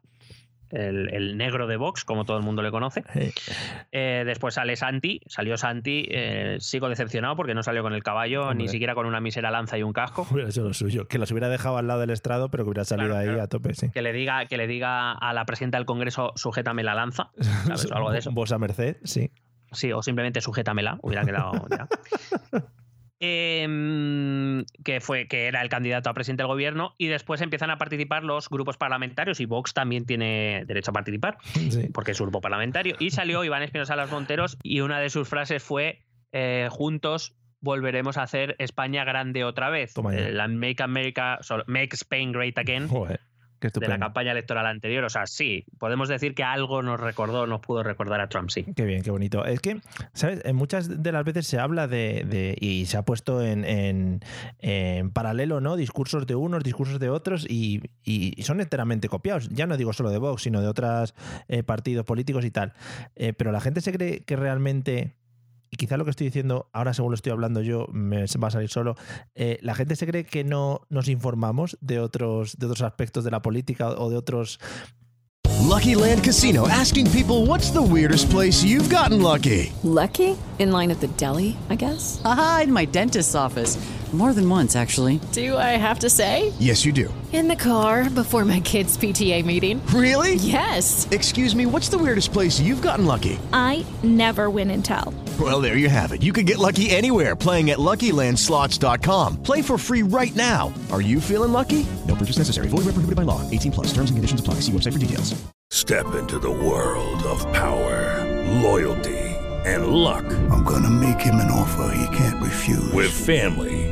El, el negro de Vox, como todo el mundo le conoce. Eh, después sale Santi, salió Santi, eh, sigo decepcionado porque no salió con el caballo, Hombre. ni siquiera con una mísera lanza y un casco. Hubiera sido lo suyo. Que los hubiera dejado al lado del estrado, pero que hubiera salido Claro, ahí claro. a tope, sí. Que le diga, que le diga a la presidenta del Congreso, sujétame la lanza, [laughs] ¿sabes? O algo de eso. Vos a merced, sí. Sí, o simplemente sujétamela, hubiera quedado ya. [laughs] Em, que fue que era el candidato a presidente del gobierno y después empiezan a participar los grupos parlamentarios y Vox también tiene derecho a participar Sí. porque es un grupo parlamentario y salió Iván Espinosa Los Monteros y una de sus frases fue eh, juntos volveremos a hacer España grande otra vez. Eh, la Make America so- Make Spain Great Again Joder, de la campaña electoral anterior o sea sí podemos decir que algo nos recordó nos pudo recordar a Trump sí Qué bien, qué bonito. Es que, ¿sabes? En muchas de las veces se habla de, de- y se ha puesto en, en- en paralelo, ¿no? Discursos de unos, discursos de otros y, y son enteramente copiados. Ya no digo solo de Vox, sino de otros partidos políticos y tal. Eh, pero la gente se cree que realmente... Y quizá lo que estoy diciendo ahora, según lo estoy hablando yo, me va a salir solo. eh, la gente se cree que no nos informamos de otros, de otros aspectos de la política o de otros Lucky Land Casino asking people what's the weirdest place you've gotten lucky? Lucky? In line at the deli, I guess? Aha, in my dentist's office. More than once, actually. Do I have to say? Yes, you do. In the car before my kids' PTA meeting. Really? Yes. Excuse me, what's the weirdest place you've gotten lucky? I never win and tell. Well, there you have it. You can get lucky anywhere playing at LuckyLandSlots.com. Play for free right now. Are you feeling lucky? No purchase necessary. Void where prohibited by law. 18 plus. Terms and conditions apply. See website for details. Step into the world of power, loyalty, and luck. I'm gonna make him an offer he can't refuse. With family,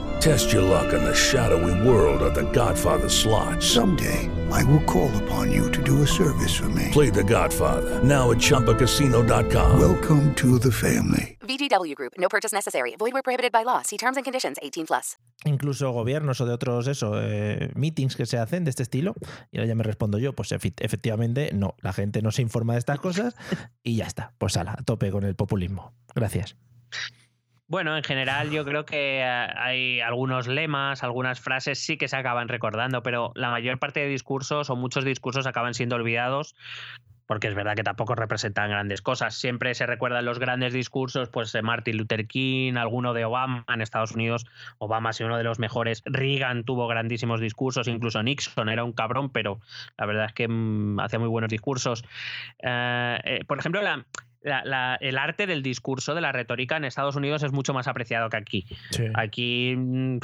Test your luck in the shadowy world of The Godfather slot. Someday, I will call upon you to do a service for me. Play The Godfather now at ChumbaCasino.com. Welcome to the family. VGW Group. No purchase necessary. Void where prohibited by law. See terms and conditions. 18 plus. incluso gobiernos o de otros eso eh, meetings que se hacen de este estilo y ahora ya me respondo yo pues efectivamente no la gente no se informa de estas cosas y ya está pues ala, a tope con el populismo gracias Bueno, en general yo creo que eh, hay algunos lemas, algunas frases sí que se acaban recordando, pero la mayor parte de discursos o muchos discursos acaban siendo olvidados porque es verdad que tampoco representan grandes cosas. Siempre se recuerdan los grandes discursos, pues Martin Luther King, alguno de Obama en Estados Unidos. Obama ha sido uno de los mejores. Reagan tuvo grandísimos discursos, incluso Nixon era un cabrón, pero la verdad es que mm, hacía muy buenos discursos. Eh, eh, por ejemplo, la, la- la- el arte del discurso, de la retórica en Estados Unidos es mucho más apreciado que aquí. Aquí, mm,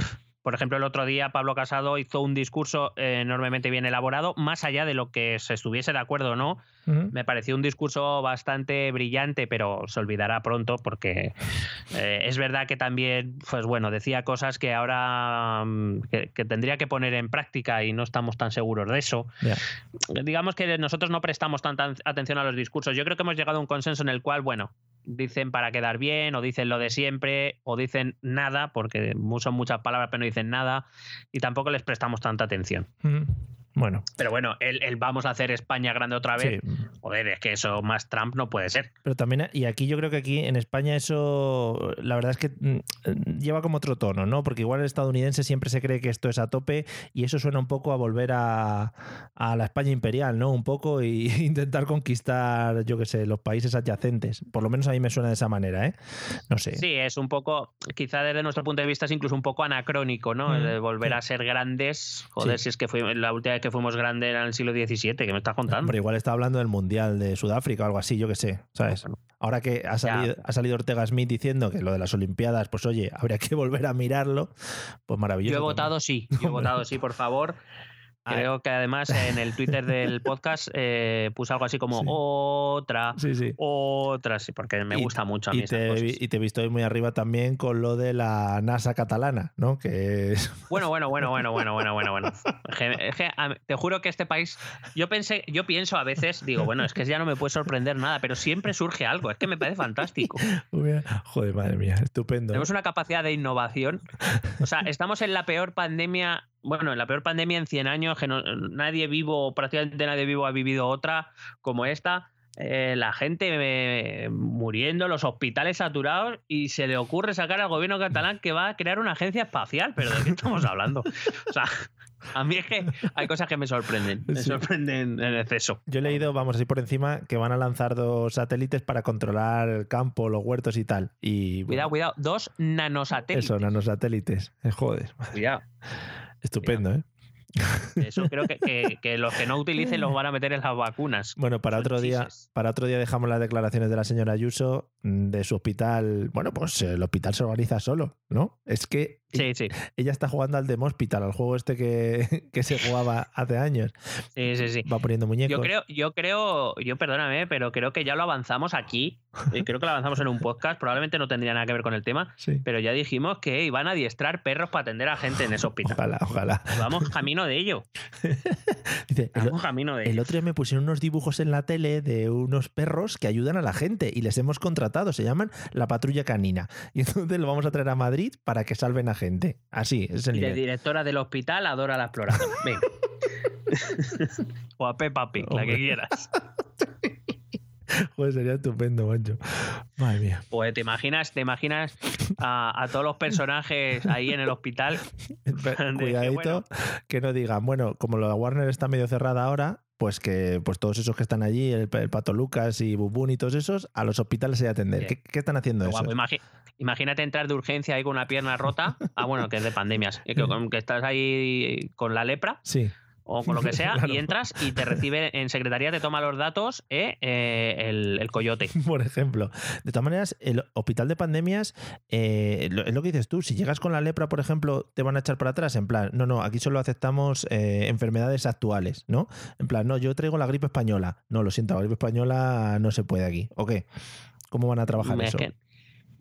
por ejemplo, el otro día Pablo Casado hizo un discurso enormemente bien elaborado, más allá de lo que se estuviese de acuerdo o no. Me pareció un discurso bastante brillante, pero se olvidará pronto porque eh, es verdad que también, pues bueno, decía cosas que ahora mm, que, que tendría que poner en práctica y no estamos tan seguros de eso digamos que nosotros no prestamos tanta atención a los discursos. Yo creo que hemos llegado a un consenso en el cual, bueno, dicen para quedar bien, o dicen lo de siempre, o dicen nada, porque usan muchas palabras pero no dicen nada, y tampoco les prestamos tanta atención. Bueno. Pero bueno, el, el vamos a hacer España grande otra vez, joder, es que eso más Trump no puede ser. Pero también, y aquí yo creo que aquí en España eso, la verdad es que mm, lleva como otro tono, ¿no? Porque igual el estadounidense siempre se cree que esto es a tope y eso suena un poco a volver a, a la España imperial, ¿no? Un poco y [laughs] intentar conquistar, yo qué sé, los países adyacentes. Por lo menos a mí me suena de esa manera, ¿eh? No sé. Sí, es un poco, quizá desde nuestro punto de vista es incluso un poco anacrónico, ¿no? Mm, de volver sí. a ser grandes. Joder, Sí. si es que fue la última vez que fuimos grandes era en el siglo XVII, que me estás contando. Hombre, igual está hablando del Mundial de Sudáfrica o algo así, yo qué sé, ¿sabes? Ahora que ha salido, ha salido Ortega Smith diciendo que lo de las Olimpiadas, pues oye, habría que [laughs] volver a mirarlo, pues maravilloso. Yo he también. votado sí, yo he votado sí, por favor. [laughs] Creo que además en el Twitter del [laughs] podcast eh, puse algo así como otra, Sí, sí. otra, sí, porque me Y- gusta mucho a mí Y te, cosas. y te he visto hoy muy arriba también con lo de la NASA catalana, ¿no? Que es... [laughs] Bueno, bueno, bueno, bueno, bueno, bueno, bueno, bueno. Te juro que este país, yo pensé, yo pienso a veces, digo, bueno, es que ya no me puede sorprender nada, pero siempre surge algo, es que me parece fantástico. [laughs] Joder, madre mía, estupendo. Tenemos una capacidad de innovación. O sea, estamos en la peor pandemia, bueno, en la peor pandemia en 100 años, que no- nadie vivo, prácticamente nadie vivo ha vivido otra como esta. eh, la gente eh, muriendo, los hospitales saturados y se le ocurre sacar al gobierno catalán que va a crear una agencia espacial. ¿Pero de qué estamos hablando? O sea, a mí es que hay cosas que me sorprenden, me Sí. sorprenden en exceso. Yo he leído, vamos así por encima, que van a lanzar dos satélites para controlar el campo, los huertos y tal. Y Cuidado, cuidado, dos nanosatélites. eso, nanosatélites. Eh, Joder, Cuidado. Estupendo, ¿eh? Eso creo que, que- que los que no utilicen los van a meter en las vacunas. Bueno, para otro día, para otro día dejamos las declaraciones de la señora Ayuso mm, de su hospital. Bueno, pues el hospital se organiza solo, ¿no? Es que Sí, sí. ella está jugando al Demo Hospital, al juego este que, [laughs] que se jugaba hace años. Sí, sí, sí. Va poniendo muñecos. Yo creo, yo creo, yo perdóname, pero creo que ya lo avanzamos aquí. eh, Creo que lo avanzamos en un podcast. Probablemente no tendría nada que ver con el tema. Sí. Pero ya dijimos que iban a adiestrar perros para atender a gente en ese hospital. Ojalá, ojalá. Vamos camino de ello. [laughs] Dice, el, Vamos camino de el ello. otro día me pusieron unos dibujos en la tele de unos perros que ayudan a la gente y les hemos contratado. Se llaman la patrulla canina. [laughs] Y entonces lo vamos a traer a Madrid para que salven a gente. Así, es el Y de directora del hospital adora la exploración. Venga. o a Peppa Pig, la que quieras. [laughs] [laughs] Joder, sería estupendo, macho. Madre mía. Pues te imaginas, te imaginas a, a todos los personajes ahí en el hospital. [laughs] [laughs] Que, Cuidadito bueno, que no digan, bueno, como lo de Warner está medio cerrada ahora, pues que pues todos esos que están allí, el, el Pato Lucas y Bubún y todos esos, a los hospitales que atender. Sí. ¿Qué, qué están haciendo eso? imagínate entrar de urgencia ahí con una pierna rota. Ah, bueno, que es de pandemias. Que estás ahí con la lepra Sí. O con lo que [laughs] sea Claro. y entras y te recibe en secretaría, te toma los datos eh, eh, el, el coyote. [laughs] por ejemplo. De todas maneras, el hospital de pandemias, eh, lo- es lo que dices tú, si llegas con la lepra, por ejemplo, te van a echar para atrás, en plan, no, no, aquí solo aceptamos eh, enfermedades actuales, ¿no? En plan, no, yo traigo la gripe española. No, lo siento, la gripe española no se puede aquí. ¿O qué? ¿Cómo van a trabajar Es eso? que-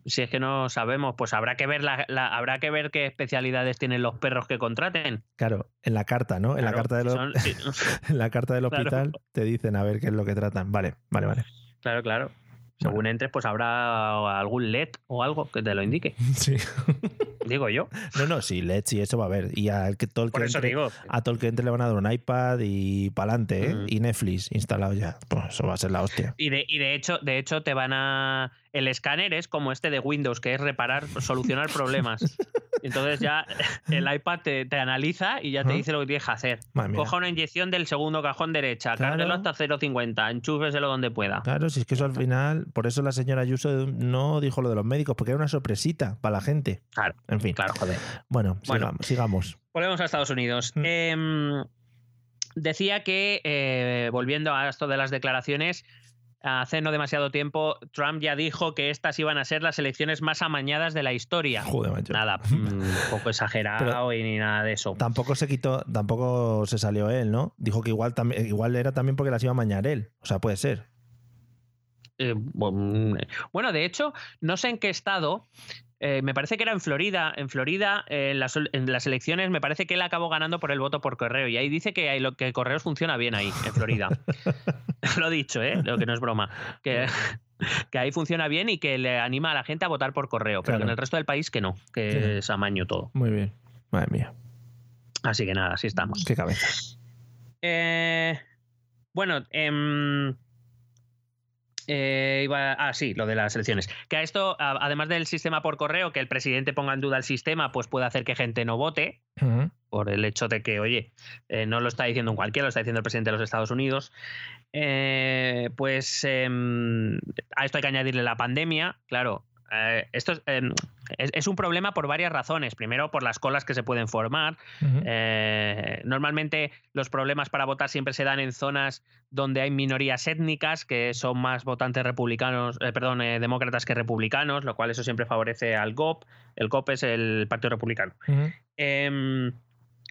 si es que no sabemos, pues habrá que ver la, la- habrá que ver qué especialidades tienen los perros que contraten. Claro, en la carta, ¿no? En la carta son- sí, [laughs] en la carta del [laughs] Claro. hospital te dicen a ver qué es lo que tratan. Vale, vale, vale. claro, claro. Según entres, pues habrá algún LED o algo que te lo indique. [laughs] Sí. Digo yo. No, no, sí, Let's y eso va a haber. Y a, que todo el que eso entre, digo. a todo el que entre le van a dar un iPad y pa'lante, ¿eh? Mm. Y Netflix instalado ya. Pues eso va a ser la hostia. Y de, y de hecho, de hecho, te van a. El escáner es como este de Windows, que es reparar, solucionar problemas. [laughs] Entonces ya [laughs] el iPad te, te analiza y ya te dice lo que tienes que hacer. Coja una inyección del segundo cajón derecha, Claro. hasta 0,50, enchúfeselo donde pueda. Claro, si es que eso al final, por eso la señora Ayuso no dijo lo de los médicos, porque era una sorpresita para la gente. Claro. En fin. Claro, joder. Bueno, Bueno. sigamos. sigamos. Volvemos a Estados Unidos. Mm. Em, decía que, eh, volviendo a esto de las declaraciones, hace no demasiado tiempo, Trump ya dijo que estas iban a ser las elecciones más amañadas de la historia. Joder, macho. Nada, [laughs] mm, poco exagerado Pero- y ni nada de eso. Tampoco se quitó, tampoco se salió él, ¿no? Dijo que igual, también, igual era también porque las iba a mañar él. O sea, puede ser. Eh, bu- bueno, de hecho, no sé en qué estado. Eh, me parece que era en Florida. En Florida, eh, en, las, en las elecciones, me parece que él acabó ganando por el voto por correo. Y ahí dice que, lo, que correos funciona bien ahí, en Florida. [laughs] [laughs] lo he dicho, ¿eh? Lo que no es broma. Que, [laughs] que ahí funciona bien y que le anima a la gente a votar por correo. Pero Claro. que en el resto del país que no, que Sí. es amaño todo. Muy bien. Madre mía. Así que nada, así estamos. Qué cabeza. Eh, bueno, em, eh, iba, ah, sí, lo de las elecciones. Que a esto, a- además del sistema por correo, que el presidente ponga en duda el sistema, pues puede hacer que gente no vote, por el hecho de que, oye, eh, no lo está diciendo un cualquiera, lo está diciendo el presidente de los Estados Unidos. Eh, pues em, a esto hay que añadirle la pandemia, claro. Eh, esto es, em, es- es un problema por varias razones. Primero, por las colas que se pueden formar. Eh, normalmente los problemas para votar siempre se dan en zonas donde hay minorías étnicas que son más votantes republicanos, eh, perdón, demócratas que republicanos, lo cual eso siempre favorece al GOP. El GOP es el Partido Republicano. Em,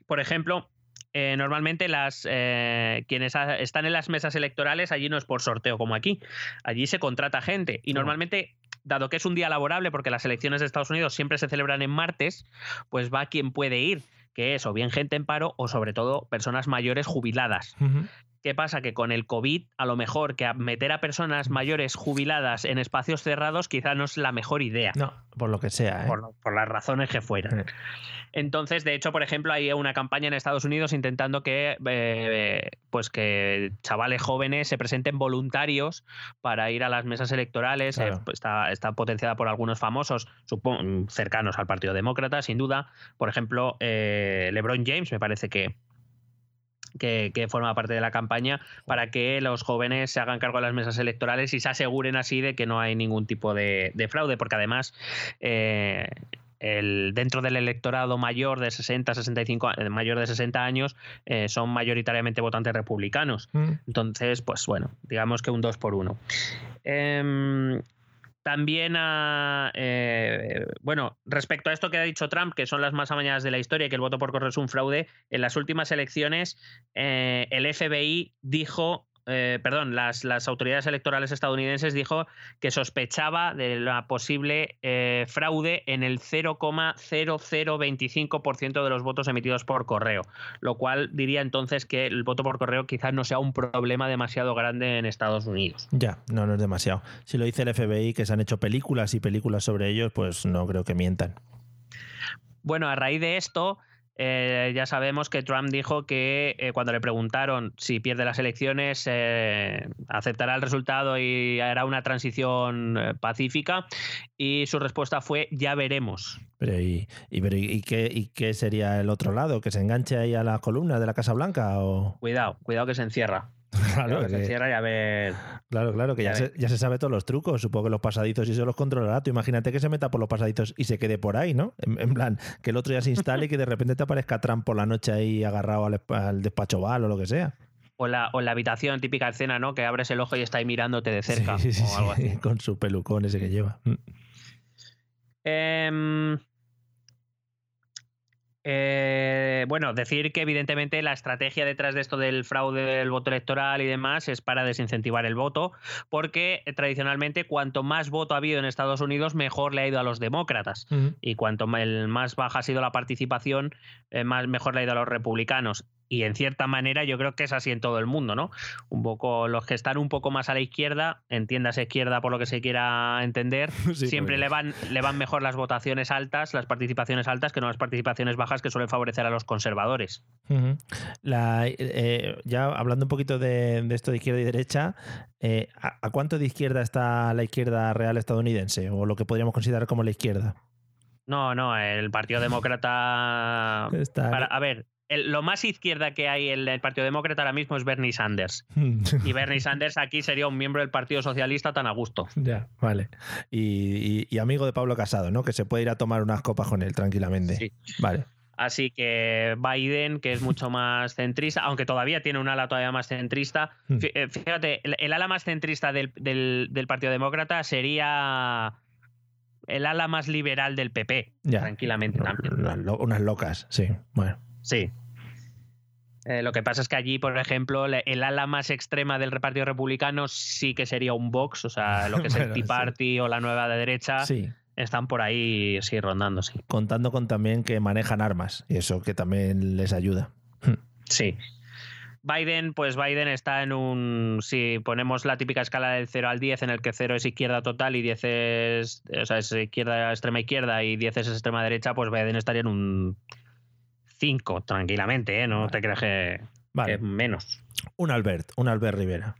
por ejemplo, eh, normalmente las eh, quienes están en las mesas electorales allí no es por sorteo como aquí, allí se contrata gente y normalmente dado que es un día laborable porque las elecciones de Estados Unidos siempre se celebran en martes, pues va quien puede ir, que es o bien gente en paro o sobre todo personas mayores jubiladas. ¿Qué pasa? Que con el COVID, a lo mejor que meter a personas mayores jubiladas en espacios cerrados quizá no es la mejor idea. No, por lo que sea. ¿eh? Por, por las razones que fueran. Entonces, de hecho, por ejemplo, hay una campaña en Estados Unidos intentando que, eh, pues que chavales jóvenes se presenten voluntarios para ir a las mesas electorales. Claro. Eh, está, está potenciada por algunos famosos, supongo, cercanos al Partido Demócrata, sin duda. Por ejemplo, LeBron James, me parece que, que, que forma parte de la campaña para que los jóvenes se hagan cargo de las mesas electorales y se aseguren así de que no hay ningún tipo de, de fraude, porque además eh, el, dentro del electorado mayor de 60, 65, eh, mayor de 60 años eh, son mayoritariamente votantes republicanos. Mm. Entonces, pues bueno, digamos que un 2 por 1. También, eh, bueno, respecto a esto que ha dicho Trump, que son las más amañadas de la historia y que el voto por correo es un fraude, en las últimas elecciones eh, el FBI dijo, eh, perdón, las, las, autoridades electorales estadounidenses dijo que sospechaba de la posible eh, fraude en el 0,0025% de los votos emitidos por correo, lo cual diría entonces que el voto por correo quizás no sea un problema demasiado grande en Estados Unidos. Ya, no, no es demasiado. Si lo dice el FBI, que se han hecho películas y películas sobre ellos, pues no creo que mientan. Bueno, a raíz de esto, eh, ya sabemos que Trump dijo que eh, cuando le preguntaron si pierde las elecciones, eh, aceptará el resultado y hará una transición eh, pacífica. Y su respuesta fue: ya veremos. Pero ¿y, y, pero, ¿y, qué, ¿y, qué, sería el otro lado? ¿Que se enganche ahí a las columnas de la Casa Blanca? O... Cuidado, cuidado que se encierra. [laughs] Claro, que, se encierra y a ver. Claro, claro, que ya, ya, se, ya, se, sabe todos los trucos. Supongo que los pasadizos y se los controlará. Tú imagínate que se meta por los pasadizos y se quede por ahí, ¿no? En, en plan, que el otro ya se instale y que de repente te aparezca Trump por la noche ahí agarrado al, al despacho Val o lo que sea. O la, o la habitación, típica escena, ¿no? Que abres el ojo y está ahí mirándote de cerca. Sí, sí, o algo así. Con su pelucón ese que lleva. Eh, eh, bueno, decir que evidentemente la estrategia detrás de esto del fraude del voto electoral y demás es para desincentivar el voto, porque eh, tradicionalmente cuanto más voto ha habido en Estados Unidos, mejor le ha ido a los demócratas. Uh -huh. Y cuanto el más baja ha sido la participación, eh, más, mejor le ha ido a los republicanos y en cierta manera yo creo que es así en todo el mundo, ¿no? Un poco los que están un poco más a la izquierda, entiendas izquierda por lo que se quiera entender, [laughs] sí, siempre le van, le van mejor las votaciones altas, las participaciones altas, que no las participaciones bajas que suelen favorecer a los conservadores. Uh -huh. la, eh, ya hablando un poquito de, de, esto de izquierda y derecha, eh, ¿a, ¿a cuánto de izquierda está la izquierda real estadounidense? O lo que podríamos considerar como la izquierda. No, no, el Partido Demócrata. Está... Para, a ver, el, lo más izquierda que hay en el Partido Demócrata ahora mismo es Bernie Sanders. [laughs] y Bernie Sanders aquí sería un miembro del Partido Socialista tan a gusto. Ya, vale. Y, y, y, amigo de Pablo Casado, ¿no? Que se puede ir a tomar unas copas con él tranquilamente. Sí. Vale. Así que Biden, que es mucho más centrista, aunque todavía tiene un ala todavía más centrista. Eh, fíjate, el, el ala más centrista del, del, del Partido Demócrata sería el ala más liberal del PP, ya. tranquilamente también. Unas locas, sí. Bueno. Sí. Eh, lo que pasa es que allí, por ejemplo, el ala más extrema del Partido Republicano sí que sería un Vox, o sea, lo que es [laughs] el Tea Party sí. o la nueva de derecha. Sí. Están por ahí, sí, rondando, sí. Contando con también que manejan armas y eso que también les ayuda. [laughs] Sí. Biden, pues Biden está en un. Si ponemos la típica escala del 0 al 10, en el que 0 es izquierda total y 10 es. O sea, es izquierda, extrema izquierda y 10 es extrema derecha, pues Biden estaría en un 5, tranquilamente, ¿eh? No vale. te creas que, vale. que menos. Un Albert, un Albert Rivera.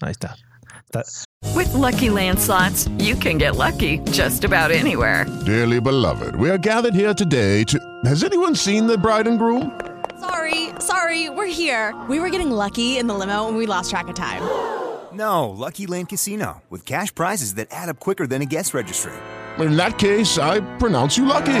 Ahí está. está. With lucky landslots, you can get lucky just about anywhere. Dearly beloved, we are gathered here today to. Has anyone seen the bride and groom? Sorry, sorry, we're here. We were getting lucky in the limo and we lost track of time. No, Lucky Land Casino, with cash prizes that add up quicker than a guest registry. In that case, I pronounce you lucky.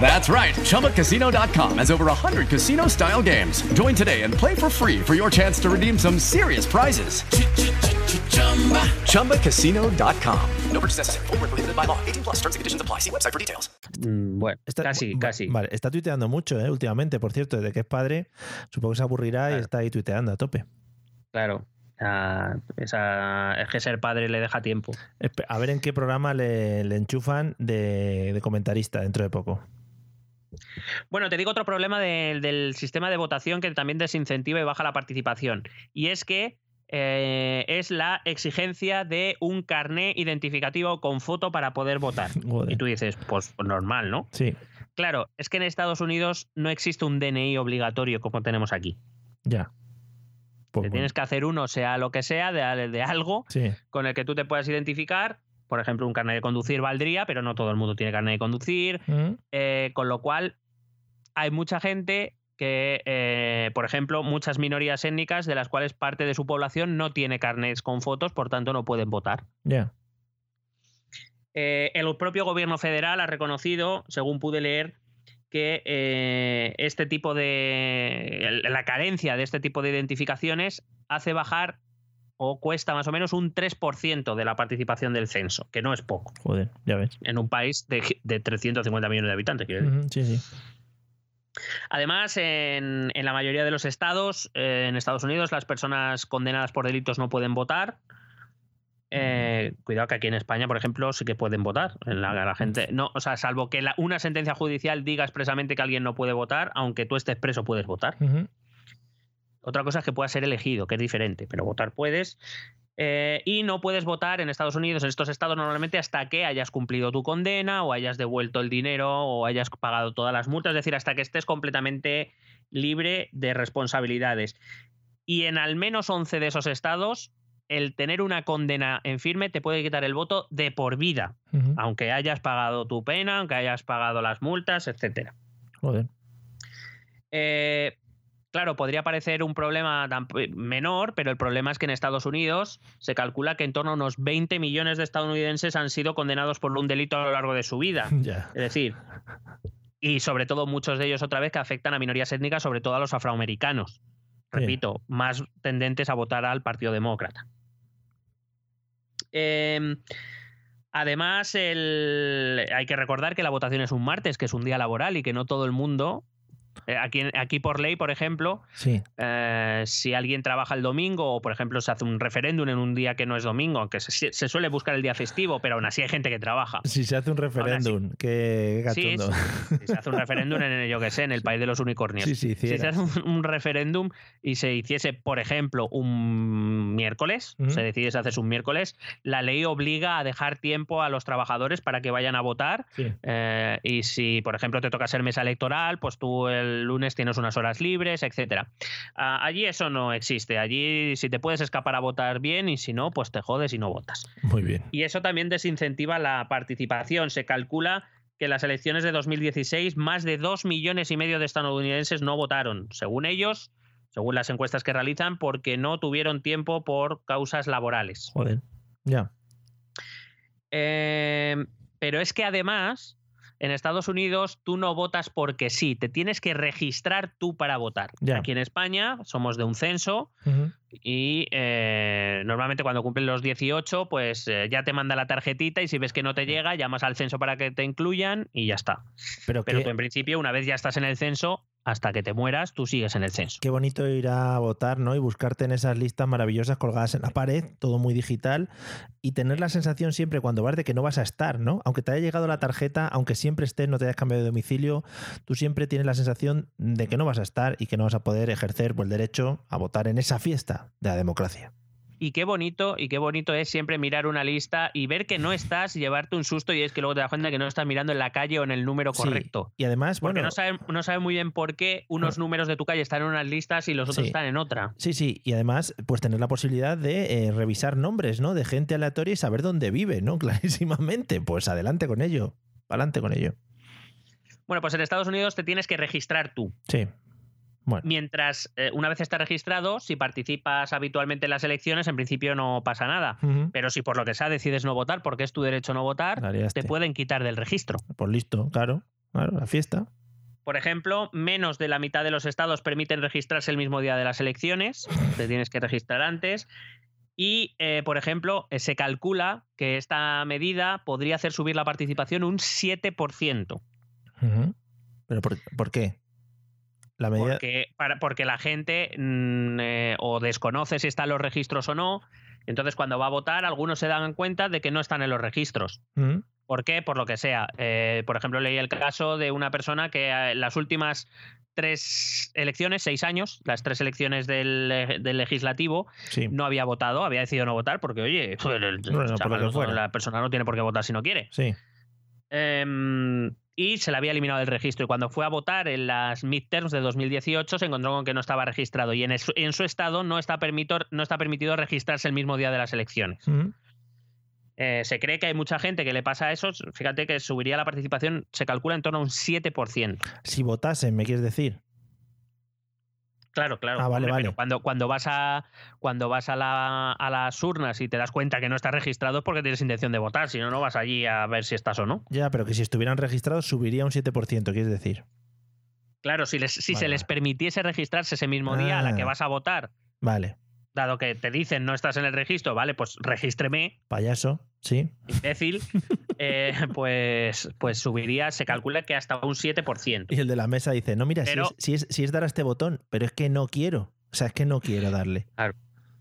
That's right. ChumbaCasino.com has over 100 casino style games. Join today and play for free for your chance to redeem some serious prizes. ChumbaCasino.com. No purchase necessary. Void where prohibited by law. 18 plus terms and conditions apply. See website for details. Mm, bueno, Está- casi, va- casi. Vale, está tuiteando mucho, ¿eh? Últimamente, por cierto, desde que es padre, supongo que se aburrirá y está ahí tuiteando a tope. Claro. Ah, esa, es que ser padre le deja tiempo. A ver en qué programa le, le enchufan de, de comentarista dentro de poco. Bueno, te digo otro problema del, del sistema de votación que también desincentiva y baja la participación. Y es que eh, es la exigencia de un carné identificativo con foto para poder votar. [laughs] Joder. Y tú dices, pues normal, ¿no? Sí, Claro, es que en Estados Unidos no existe un DNI obligatorio como tenemos aquí. ya. Te tienes que hacer uno, sea lo que sea, de, de algo Sí, con el que tú te puedas identificar. Por ejemplo, un carnet de conducir valdría, pero no todo el mundo tiene carnet de conducir. Mm, Eh, con lo cual, hay mucha gente que, eh, por ejemplo, muchas minorías étnicas de las cuales parte de su población no tiene carnets con fotos, por tanto no pueden votar. ya. Eh, el propio gobierno federal ha reconocido, según pude leer, que eh, este tipo de. la carencia de este tipo de identificaciones hace bajar o cuesta más o menos un 3% de la participación del censo, que no es poco, Joder, ya ves. en un país de, de 350 millones de habitantes. quiero decir. Sí, sí. Además, en, en la mayoría de los estados, eh, en Estados Unidos, las personas condenadas por delitos no pueden votar. Eh, cuidado que aquí en España, por ejemplo, sí que pueden votar. La, la gente, no, o sea, salvo que la- una sentencia judicial diga expresamente que alguien no puede votar, aunque tú estés preso puedes votar. Otra cosa es que puedas ser elegido, que es diferente, pero votar puedes. Eh, y no puedes votar en Estados Unidos, en estos estados, normalmente hasta que hayas cumplido tu condena o hayas devuelto el dinero o hayas pagado todas las multas, es decir, hasta que estés completamente libre de responsabilidades. Y en al menos 11 de esos estados, el tener una condena en firme te puede quitar el voto de por vida, aunque hayas pagado tu pena, aunque hayas pagado las multas, etcétera. Joder. Eh, claro, podría parecer un problema tan menor, pero el problema es que en Estados Unidos se calcula que en torno a unos 20 millones de estadounidenses han sido condenados por un delito a lo largo de su vida. [laughs] Es decir, y sobre todo muchos de ellos otra vez que afectan a minorías étnicas, sobre todo a los afroamericanos. Repito, más tendentes a votar al Partido Demócrata. Eh, además, el- hay que recordar que la votación es un martes, que es un día laboral y que no todo el mundo. Eh, Aquí, aquí por ley, por ejemplo, Sí. eh, si alguien trabaja el domingo o, por ejemplo, se hace un referéndum en un día que no es domingo, aunque se, se suele buscar el día festivo, pero aún así hay gente que trabaja. Si se hace un referéndum, qué Sí, si se hace un referéndum en, yo que sé, en el [laughs] país de los unicornios. Si se hace un, un referéndum y se hiciese, por ejemplo, un miércoles, se decidiese hacerse un miércoles, la ley obliga a dejar tiempo a los trabajadores para que vayan a votar. Eh, y si, por ejemplo, te toca ser mesa electoral, pues tú el lunes tienes unas horas libres, etcétera. Ah, allí eso no existe. Allí, si te puedes escapar a votar bien, y si no, pues te jodes y no votas. Muy bien. Y eso también desincentiva la participación. Se calcula que en las elecciones de 2016 más de dos millones y medio de estadounidenses no votaron, según ellos, según las encuestas que realizan, porque no tuvieron tiempo por causas laborales. Joder. Ya. Eh, pero es que además, en Estados Unidos tú no votas porque sí, te tienes que registrar tú para votar. Aquí en España somos de un censo y eh, normalmente cuando cumplen los 18, pues eh, ya te manda la tarjetita y si ves que no te llega, llamas al censo para que te incluyan y ya está. Pero, tú en principio, una vez ya estás en el censo, hasta que te mueras, tú sigues en el censo. qué bonito ir a votar, ¿no? Y buscarte en esas listas maravillosas colgadas en la pared, todo muy digital, y tener la sensación siempre cuando vas de que no vas a estar, ¿no? Aunque te haya llegado la tarjeta, aunque siempre estés, no te hayas cambiado de domicilio, tú siempre tienes la sensación de que no vas a estar y que no vas a poder ejercer pues, el derecho a votar en esa fiesta de la democracia. Y qué bonito, y qué bonito es siempre mirar una lista y ver que no estás, y llevarte un susto y es que luego te das cuenta que no estás mirando en la calle o en el número Sí, correcto. Y además, Porque bueno, no saben no sabe muy bien por qué unos números de tu calle están en unas listas y los otros Sí. están en otra. Sí, sí, y además, pues tener la posibilidad de eh, revisar nombres, ¿no? De gente aleatoria y saber dónde vive, ¿no? [laughs] Clarísimamente. Pues adelante con ello. Adelante con ello. Bueno, pues en Estados Unidos te tienes que registrar tú. Sí. Bueno, Mientras, eh, una vez estás registrado, si participas habitualmente en las elecciones, en principio no pasa nada. Pero si por lo que sea decides no votar, porque es tu derecho no votar, te pueden quitar del registro. pues listo, claro. Claro, la fiesta. Por ejemplo, menos de la mitad de los estados permiten registrarse el mismo día de las elecciones, te tienes que registrar antes. Y, eh, por ejemplo, eh, se calcula que esta medida podría hacer subir la participación un 7%. Ujú. ¿Pero por, por qué? La medida... Porque, para- porque la gente mm, eh, o desconoce si están los registros o no. Entonces, cuando va a votar, algunos se dan cuenta de que no están en los registros. Ujú. ¿Por qué? Por lo que sea. Eh, por ejemplo, leí el caso de una persona que eh, las últimas tres elecciones, seis años, las tres elecciones del, del legislativo, Sí. no había votado, había decidido no votar porque, oye, Bueno, chaval, la persona no tiene por qué votar si no quiere. Sí. Em, y se le había eliminado del registro. Y cuando fue a votar en las midterms de 2018, se encontró con que no estaba registrado. Y en, en su estado no está, permito- no está permitido registrarse el mismo día de las elecciones. Eh, se cree que hay mucha gente que le pasa eso. Fíjate que subiría la participación, se calcula en torno a un 7%. Si votasen, me quieres decir. Claro, claro. Ah, vale, vale. pero Cuando, cuando vas, a, cuando vas a, la- a las urnas y te das cuenta que no estás registrado es porque tienes intención de votar. Si no, no vas allí a ver si estás o no. Ya, pero que si estuvieran registrados subiría un 7%, quieres decir. Claro, si, les- si Vale, se les permitiese registrarse ese mismo día a la que Ah. vas a votar, Vale. dado que te dicen no estás en el registro, vale, pues regístreme, Payaso, sí. imbécil, [laughs] eh, [laughs] pues, pues subiría, se calcula que hasta un 7%. Y el de la mesa dice, no, mira, si es, si, es, si es dar a este botón, pero es que no quiero. O sea, es que no quiero darle.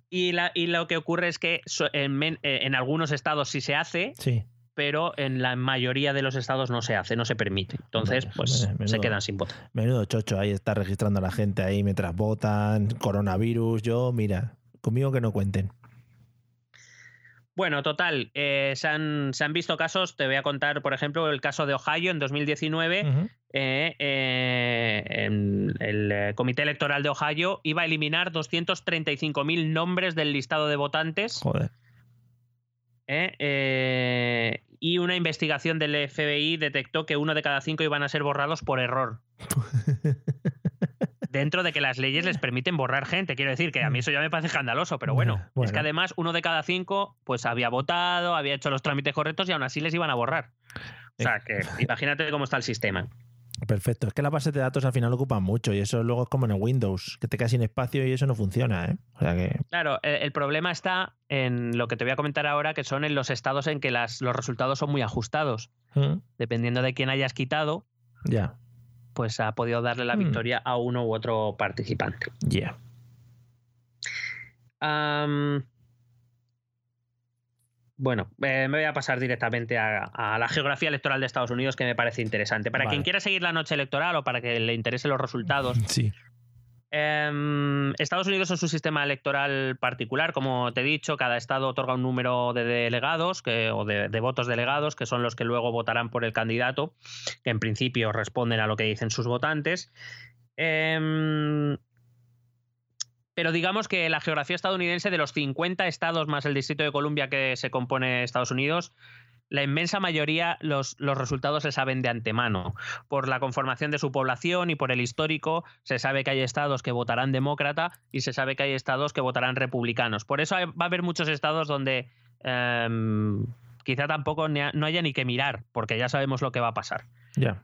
Y, la, y lo que ocurre es que en, eh, en algunos estados sí se hace, Sí. pero en la mayoría de los estados no se hace, no se permite. Entonces, pues menudo- se quedan sin votar. Menudo chocho, ahí está registrando a la gente ahí mientras votan, coronavirus, yo, mira, conmigo que no cuenten. Bueno, total, eh, se, han, se han visto casos, te voy a contar, por ejemplo, el caso de Ohio en 2019. Ujú. eh, eh, el Comité Electoral de Ohio iba a eliminar 235.000 nombres del listado de votantes. Joder. y una investigación del FBI detectó que uno de cada cinco iban a ser borrados por error. [laughs] Dentro de que las leyes les permiten borrar gente, quiero decir que a mí eso ya me parece escandaloso, pero bueno, es que además uno de cada cinco pues había votado, había hecho los trámites correctos y aún así les iban a borrar. O sea que imagínate cómo está el sistema. Perfecto. Es que las bases de datos al final ocupan mucho y eso luego es como en el Windows, que te quedas sin espacio y eso no funciona, ¿eh? O sea que. Claro, el, el problema está en lo que te voy a comentar ahora, que son en los estados en que las, los resultados son muy ajustados. ¿Mm? Dependiendo de quién hayas quitado, Ya. Pues ha podido darle la Mm. victoria a uno u otro participante. Ya. Am, bueno, eh, me voy a pasar directamente a, a la geografía electoral de Estados Unidos, que me parece interesante. Para Vale. quien quiera seguir la noche electoral o para que le interesen los resultados, [laughs] Sí. Em, Estados Unidos es un sistema electoral particular, como te he dicho, cada estado otorga un número de delegados o de, de votos delegados, que son los que luego votarán por el candidato, que en principio responden a lo que dicen sus votantes. Em, pero digamos que la geografía estadounidense de los 50 estados más el Distrito de Columbia que se compone Estados Unidos, la inmensa mayoría los, los resultados se saben de antemano. Por la conformación de su población y por el histórico, se sabe que hay estados que votarán demócrata y se sabe que hay estados que votarán republicanos. Por eso hay- va a haber muchos estados donde em, quizá tampoco ni no haya ni que mirar, porque ya sabemos lo que va a pasar.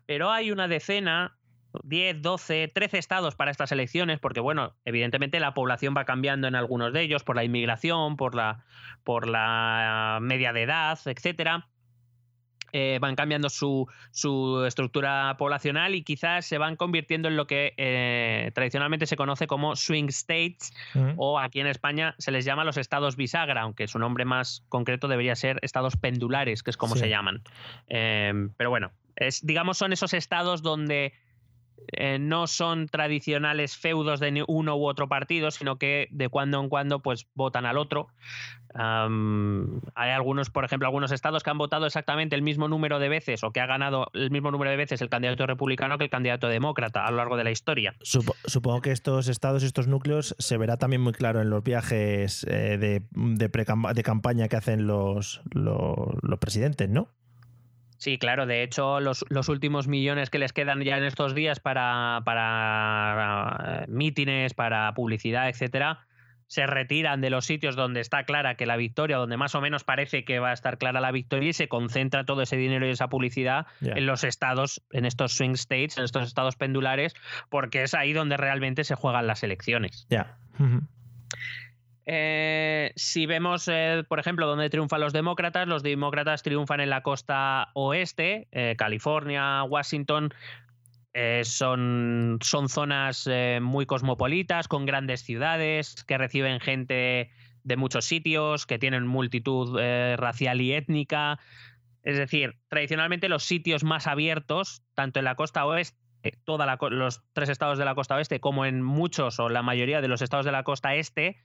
Pero hay una decena, 10, 12, 13 estados para estas elecciones, porque bueno, evidentemente la población va cambiando en algunos de ellos por la inmigración, por la, por la media de edad, etcétera. Eh, van cambiando su, su estructura poblacional y quizás se van convirtiendo en lo que eh, tradicionalmente se conoce como swing states Mm. o aquí en España se les llama los estados bisagra, aunque su nombre más concreto debería ser estados pendulares, que es como Sí. se llaman. Eh, pero bueno, es, digamos son esos estados donde eh, no son tradicionales feudos de uno u otro partido, sino que de cuando en cuando pues votan al otro. Hay algunos, por ejemplo, algunos estados que han votado exactamente el mismo número de veces o que ha ganado el mismo número de veces el candidato republicano que el candidato demócrata a lo largo de la historia. Supo- supongo que estos estados, estos núcleos, se verá también muy claro en los viajes eh, de, de, de campaña que hacen los, los presidentes, ¿no? Sí, claro. De hecho, los, los últimos millones que les quedan ya en estos días para, para eh, mítines, para publicidad, etcétera, se retiran de los sitios donde está clara que la victoria, donde más o menos parece que va a estar clara la victoria, y se concentra todo ese dinero y esa publicidad en los estados, en estos swing states, en estos estados pendulares, porque es ahí donde realmente se juegan las elecciones. Ya. Eh, si vemos, eh, por ejemplo, dónde triunfan los demócratas, los demócratas triunfan en la costa oeste, eh, California, Washington. son, son zonas muy cosmopolitas, con grandes ciudades, que reciben gente de muchos sitios, que tienen multitud racial y étnica. Es decir, tradicionalmente los sitios más abiertos, tanto en la costa oeste, co- los tres estados de la costa oeste, como en muchos o la mayoría de los estados de la costa este,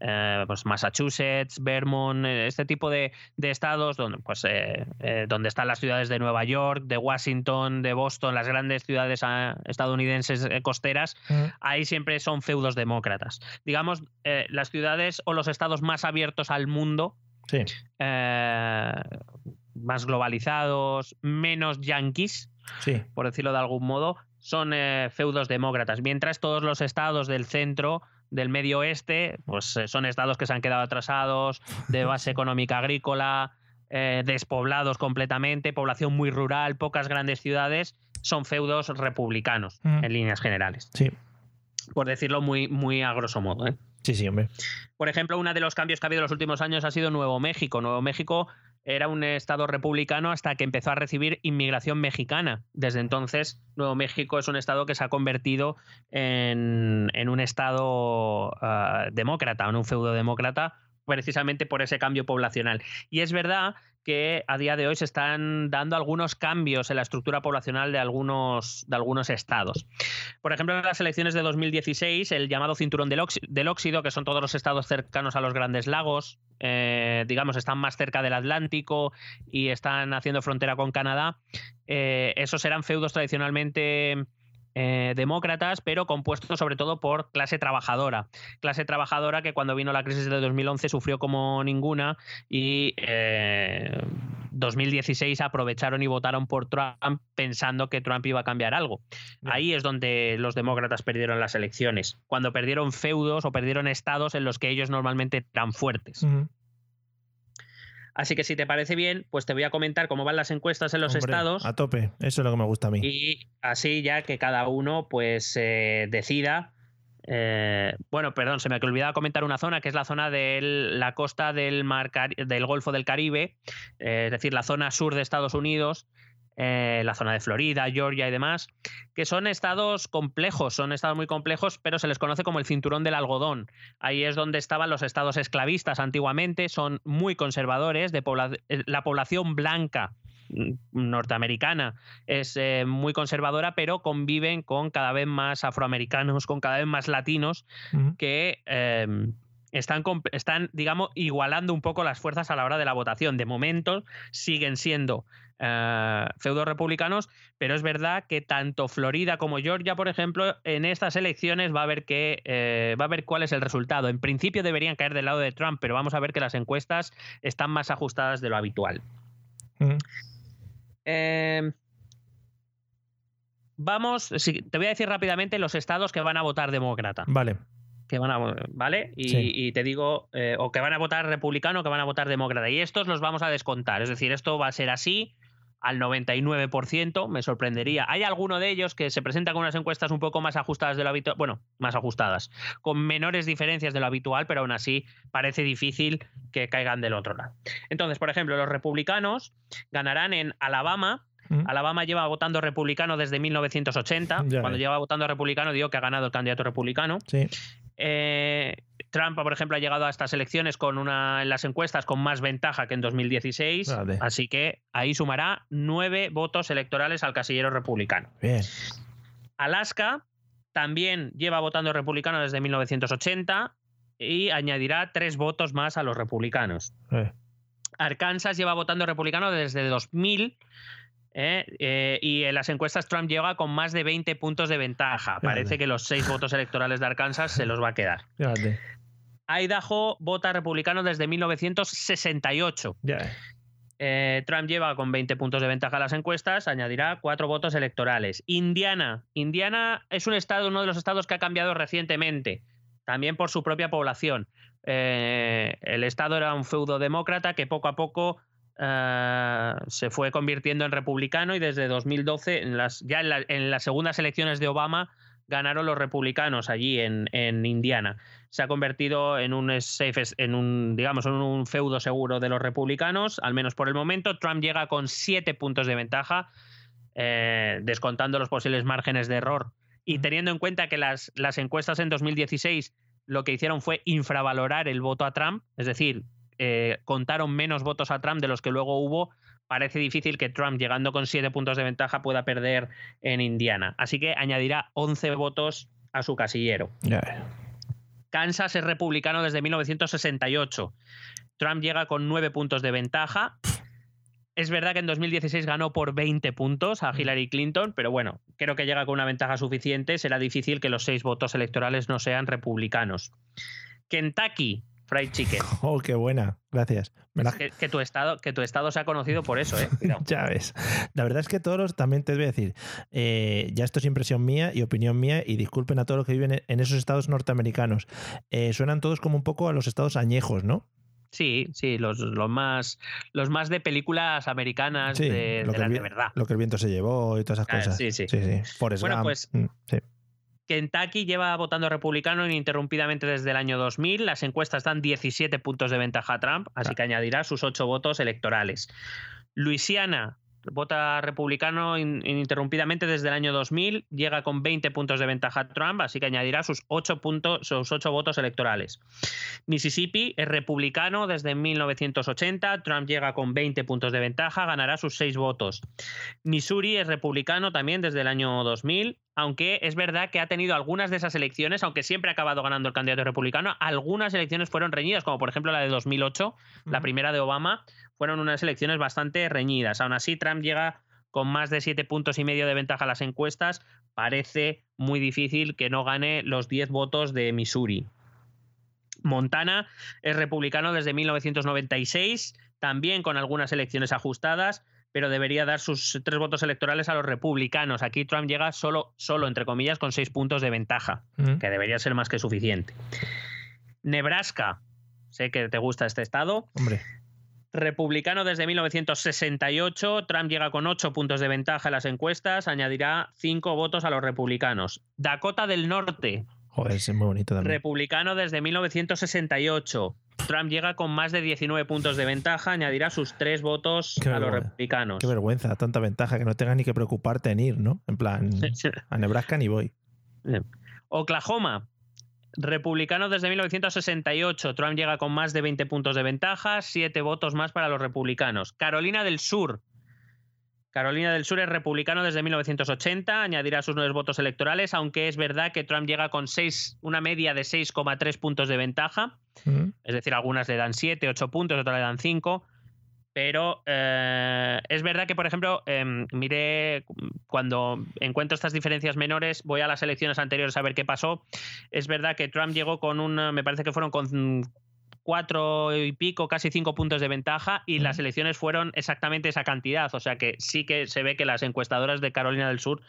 eh, pues Massachusetts, Vermont, eh, este tipo de, de estados donde, pues, eh, eh, donde están las ciudades de Nueva York, de Washington, de Boston, las grandes ciudades ah, estadounidenses costeras, ahí siempre son feudos demócratas. Digamos, las ciudades o los estados más abiertos al mundo, Sí. más globalizados, menos yanquis, Sí. por decirlo de algún modo, son eh, feudos demócratas, mientras todos los estados del centro, del medio oeste, pues eh, son estados que se han quedado atrasados, de [laughs] base económica agrícola, eh, despoblados completamente, población muy rural, pocas grandes ciudades, son feudos republicanos Mm. en líneas generales, Sí. por decirlo muy, muy a grosso modo. ¿eh? Sí, sí, hombre. Por ejemplo, uno de los cambios que ha habido en los últimos años ha sido Nuevo México. Nuevo México era un estado republicano hasta que empezó a recibir inmigración mexicana. Desde entonces, Nuevo México es un estado que se ha convertido en, en un estado ah, demócrata, en un feudo demócrata, precisamente por ese cambio poblacional. Y es verdad que a día de hoy se están dando algunos cambios en la estructura poblacional de algunos, de algunos estados. Por ejemplo, en las elecciones de 2016, el llamado cinturón del, Óxi- del óxido, que son todos los estados cercanos a los grandes lagos, eh, digamos, están más cerca del Atlántico y están haciendo frontera con Canadá, eh, esos eran feudos tradicionalmente eh, demócratas, pero compuestos sobre todo por clase trabajadora. Clase trabajadora que cuando vino la crisis de 2011 sufrió como ninguna y eh, 2016 aprovecharon y votaron por Trump pensando que Trump iba a cambiar algo. Ahí es donde los demócratas perdieron las elecciones, cuando perdieron feudos o perdieron estados en los que ellos normalmente eran fuertes. Así que si te parece bien, pues te voy a comentar cómo van las encuestas en los Hombre, estados. A tope. Eso es lo que me gusta a mí. Y así ya que cada uno pues eh, decida. eh, bueno, perdón, se me olvidaba comentar una zona que es la zona de la costa del, mar Cari- del Golfo del Caribe, eh, es decir, la zona sur de Estados Unidos, eh, la zona de Florida, Georgia y demás, que son estados complejos, son estados muy complejos, pero se les conoce como el cinturón del algodón. Ahí es donde estaban los estados esclavistas antiguamente, son muy conservadores, de eh, la población blanca mm, norteamericana es eh, muy conservadora, pero conviven con cada vez más afroamericanos, con cada vez más latinos que eh, están, están, digamos, igualando un poco las fuerzas a la hora de la votación. De momento siguen siendo eh, feudos republicanos, pero es verdad que tanto Florida como Georgia, por ejemplo, en estas elecciones va a ver que eh, va a ver cuál es el resultado. En principio deberían caer del lado de Trump, pero vamos a ver que las encuestas están más ajustadas de lo habitual. Ujú. Eh, vamos, sí, te voy a decir rápidamente los estados que van a votar demócrata. Vale. Que van a, ¿Vale? Y, Sí. y te digo, eh, o que van a votar republicano o que van a votar demócrata. Y estos los vamos a descontar. Es decir, esto va a ser así al 99%, me sorprendería. Hay alguno de ellos que se presenta con unas encuestas un poco más ajustadas de lo habitual, bueno, más ajustadas, con menores diferencias de lo habitual, pero aún así parece difícil que caigan del otro lado. Entonces, por ejemplo, los republicanos ganarán en Alabama. Alabama lleva votando republicano desde 1980. Ya Cuando lleva votando republicano, digo que ha ganado el candidato republicano. Sí. Eh, Trump, por ejemplo, ha llegado a estas elecciones con una en las encuestas con más ventaja que en 2016, Vale. así que ahí sumará nueve votos electorales al casillero republicano. Bien. Alaska también lleva votando republicano desde 1980 y añadirá tres votos más a los republicanos. Eh. Arkansas lleva votando republicano desde 2000 ¿eh? Eh, y en las encuestas Trump llega con más de 20 puntos de ventaja. Parece Fíjate. que los seis votos electorales de Arkansas se los va a quedar. Fíjate. Idaho vota republicano desde 1968. Ya. Eh, Trump lleva con 20 puntos de ventaja a las encuestas, añadirá cuatro votos electorales. Indiana. Indiana es un estado, uno de los estados que ha cambiado recientemente, también por su propia población. El estado era un feudo demócrata que poco a poco eh, se fue convirtiendo en republicano y desde 2012, en las, ya en, la- en las segundas elecciones de Obama, ganaron los republicanos allí en, en Indiana. Se ha convertido en un safe, en un, digamos, en un feudo seguro de los republicanos, al menos por el momento. Trump llega con siete puntos de ventaja, eh, descontando los posibles márgenes de error. Y teniendo en cuenta que las, las encuestas en 2016 lo que hicieron fue infravalorar el voto a Trump, es decir, eh, contaron menos votos a Trump de los que luego hubo, parece difícil que Trump, llegando con siete puntos de ventaja, pueda perder en Indiana. Así que añadirá 11 votos a su casillero. Kansas es republicano desde 1968. Trump llega con nueve puntos de ventaja. Es verdad que en 2016 ganó por 20 puntos a Hillary Clinton, pero bueno, creo que llega con una ventaja suficiente. Será difícil que los seis votos electorales no sean republicanos. Kentucky Fried Chicken. [laughs] Oh, qué buena. Gracias. Que, tu estado, que tu estado se ha conocido por eso, ¿eh? [laughs] ya ves. La verdad es que todos los, también te voy a decir, eh, ya esto es impresión mía y opinión mía, y disculpen a todos los que viven en esos estados norteamericanos. Eh, suenan todos como un poco a los estados añejos, ¿no? Sí, sí, los, los, más, los más de películas americanas de, las de verdad. Lo que el viento se llevó y todas esas Ah, cosas. sí, sí. sí, sí. Forrest Bueno, Gump. pues- Mm, sí. Kentucky lleva votando republicano ininterrumpidamente desde el año 2000. Las encuestas dan 17 puntos de ventaja a Trump, así que añadirá sus 8 votos electorales. Luisiana vota republicano in- ininterrumpidamente desde el año 2000, llega con 20 puntos de ventaja a Trump, así que añadirá sus 8, puntos, sus 8 votos electorales. Mississippi es republicano desde 1980, Trump llega con 20 puntos de ventaja, ganará sus 6 votos. Missouri es republicano también desde el año 2000, aunque es verdad que ha tenido algunas de esas elecciones, aunque siempre ha acabado ganando el candidato republicano, algunas elecciones fueron reñidas, como por ejemplo la de 2008, la primera de Obama, fueron unas elecciones bastante reñidas. Aún así, Trump llega con más de 7 puntos y medio de ventaja a las encuestas. Parece muy difícil que no gane los 10 votos de Missouri. Montana es republicano desde 1996, también con algunas elecciones ajustadas, pero debería dar sus tres votos electorales a los republicanos. Aquí Trump llega solo, solo entre comillas, con seis puntos de ventaja, Mm. que debería ser más que suficiente. Nebraska, sé que te gusta este estado. Hombre. Republicano desde 1968, Trump llega con 8 puntos de ventaja en las encuestas, añadirá 5 votos a los republicanos. Dakota del Norte, Joder, es muy bonito también. republicano desde 1968. Trump llega con más de 19 puntos de ventaja, añadirá sus 3 votos Qué a los republicanos. Qué vergüenza, tanta ventaja que no tengas ni que preocuparte en ir, ¿no? En plan, a Nebraska ni voy. Oklahoma, republicano desde 1968. Trump llega con más de 20 puntos de ventaja, 7 votos más para los republicanos. Carolina del Sur. Carolina del Sur es republicano desde 1980, añadirá sus 9 votos electorales, aunque es verdad que Trump llega con seis, una media de 6,3 puntos de ventaja. Es decir, algunas le dan 7, 8 puntos, otras le dan 5. Pero eh, es verdad que, por ejemplo, em, miré cuando encuentro estas diferencias menores, voy a las elecciones anteriores a ver qué pasó. Es verdad que Trump llegó con un, me parece que fueron con cuatro y pico, casi cinco puntos de ventaja y las elecciones fueron exactamente esa cantidad. O sea que sí que se ve que las encuestadoras de Carolina del Sur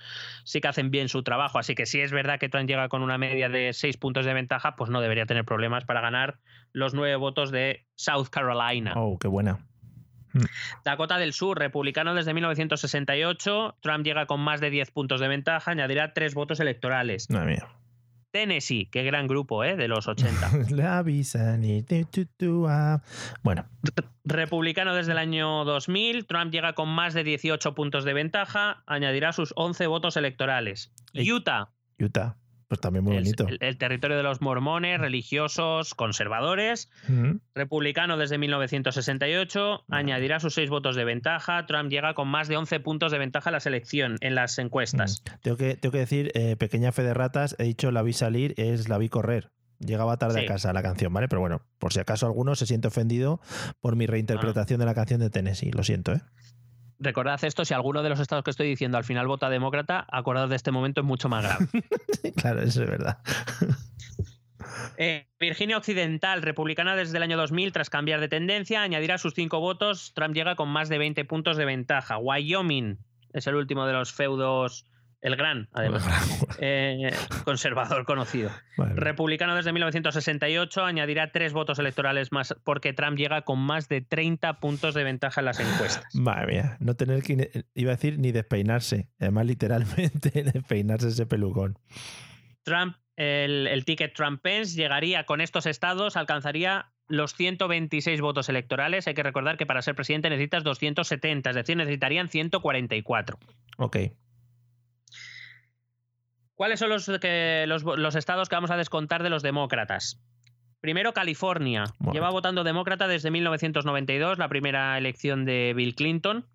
sí que hacen bien su trabajo. Así que si es verdad que Trump llega con una media de seis puntos de ventaja, pues no debería tener problemas para ganar los nueve votos de South Carolina. Oh, qué buena. Dakota del Sur, republicano desde 1968. Trump llega con más de 10 puntos de ventaja, añadirá tres votos electorales. Madre mía. Tennessee, qué gran grupo, ¿eh? De los 80. [laughs] La visa ni tu, tu, tu, ah. Bueno, Republicano desde el año 2000. Trump llega con más de 18 puntos de ventaja, añadirá sus 11 votos electorales. Utah, Utah, pues también muy bonito. el, el territorio de los mormones, religiosos, conservadores. Mm. Republicano desde 1968, añadirá sus 6 votos de ventaja. Trump llega con más de 11 puntos de ventaja en la selección, en las encuestas. Tengo que, tengo que decir, eh, pequeña fe de ratas, he dicho la vi salir, es la vi correr. Llegaba tarde Sí. a casa la canción, ¿vale? Pero bueno, por si acaso alguno se siente ofendido por mi reinterpretación de la canción de Tennessee, lo siento, ¿eh? Recordad esto, si alguno de los estados que estoy diciendo al final vota demócrata, acordad de este momento es mucho más grave. [laughs] claro, eso es verdad. [laughs] Eh, Virginia Occidental, republicana desde el año 2000, tras cambiar de tendencia, añadirá sus cinco votos. Trump llega con más de 20 puntos de ventaja. Wyoming es el último de los feudos, el gran, además, eh, conservador conocido. Republicano desde 1968, añadirá tres votos electorales más porque Trump llega con más de 30 puntos de ventaja en las encuestas. Madre mía, no tener que, iba a decir, ni despeinarse, además literalmente [laughs] despeinarse ese pelucón. Trump, el, el ticket Trump-Pence llegaría con estos estados, alcanzaría los 126 votos electorales. Hay que recordar que para ser presidente necesitas 270, es decir, necesitarían 144. Ok. ¿Cuáles son los, que, los, los estados que vamos a descontar de los demócratas? Primero, California. Bueno. Lleva votando demócrata desde 1992, la primera elección de Bill Clinton.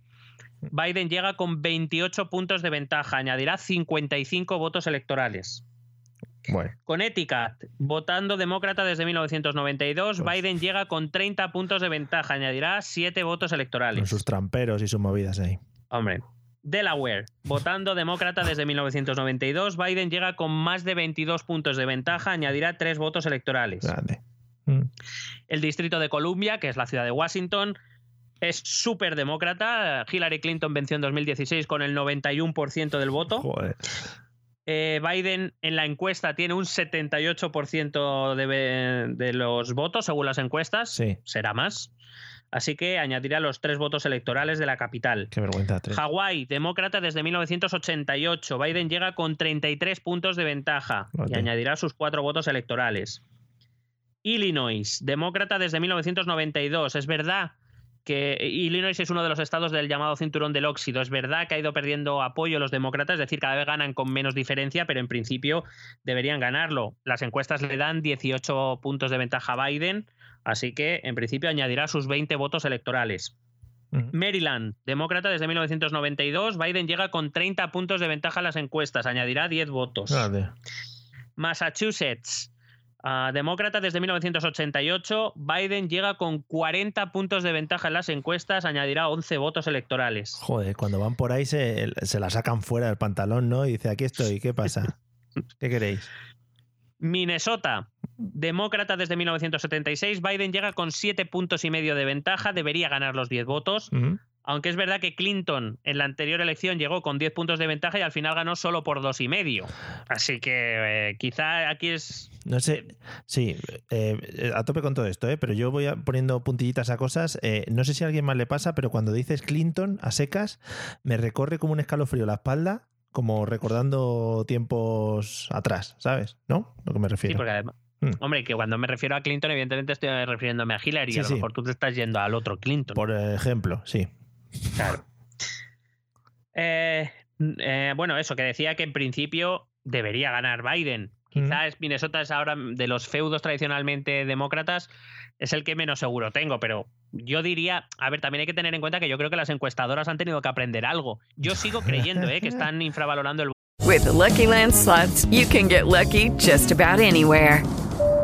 Biden llega con 28 puntos de ventaja, añadirá 55 votos electorales. Bueno. Connecticut, votando demócrata desde 1992, Biden llega con 30 puntos de ventaja, añadirá 7 votos Con electorales. sus tramperos y sus movidas ahí. Hombre. Delaware, votando demócrata desde 1992, Biden llega con más de 22 puntos de ventaja, añadirá 3 votos electorales. Grande. Mm. El distrito de Columbia, que es la ciudad de Washington, es súper demócrata. Hillary Clinton venció en 2016 con el 91% del voto. Joder. Eh, Biden en la encuesta tiene un 78% de, de los votos, según las encuestas. Sí. Será más. Así que añadirá los tres votos electorales de la capital. Qué vergüenza. Hawái, demócrata desde 1988. Biden llega con 33 puntos de ventaja y añadirá sus cuatro votos electorales. Illinois, demócrata desde 1992. Es verdad que Illinois es uno de los estados del llamado cinturón del óxido. Es verdad que ha ido perdiendo apoyo los demócratas, es decir, cada vez ganan con menos diferencia, pero en principio deberían ganarlo. Las encuestas le dan 18 puntos de ventaja a Biden, así que en principio añadirá sus 20 votos electorales. Maryland, demócrata desde 1992, Biden llega con 30 puntos de ventaja en las encuestas, añadirá 10 votos. Massachusetts, ah, demócrata desde 1988, Biden llega con 40 puntos de ventaja en las encuestas, añadirá 11 votos electorales. Joder, cuando van por ahí se, se la sacan fuera del pantalón, ¿no? Y dice, aquí estoy, ¿qué pasa? ¿Qué queréis? Minnesota, demócrata desde 1976, Biden llega con 7 puntos y medio de ventaja, debería ganar los 10 votos. Aunque es verdad que Clinton en la anterior elección llegó con 10 puntos de ventaja y al final ganó solo por dos y medio. Así que eh, quizá aquí es No sé, sí, eh, a tope con todo esto, ¿eh? pero yo voy a- poniendo puntillitas a cosas. eh, no sé si a alguien más le pasa, pero cuando dices Clinton a secas, me recorre como un escalofrío la espalda, como recordando tiempos atrás, ¿sabes? ¿No? Lo que me Sí, refiero. porque además. Mm. Hombre, que cuando me refiero a Clinton, evidentemente estoy refiriéndome a Hillary. Sí, a lo sí. mejor tú te estás yendo al otro Clinton. Por ejemplo, sí. Claro. Eh, eh, bueno, eso, que decía que en principio debería ganar Biden. Quizás Minnesota es ahora de los feudos tradicionalmente demócratas, es el que menos seguro tengo, pero yo diría, a ver, también hay que tener en cuenta que yo creo que las encuestadoras han tenido que aprender algo. Yo sigo [laughs] creyendo eh, que están infravalorando el With the Lucky Land slots, you can get lucky just about anywhere.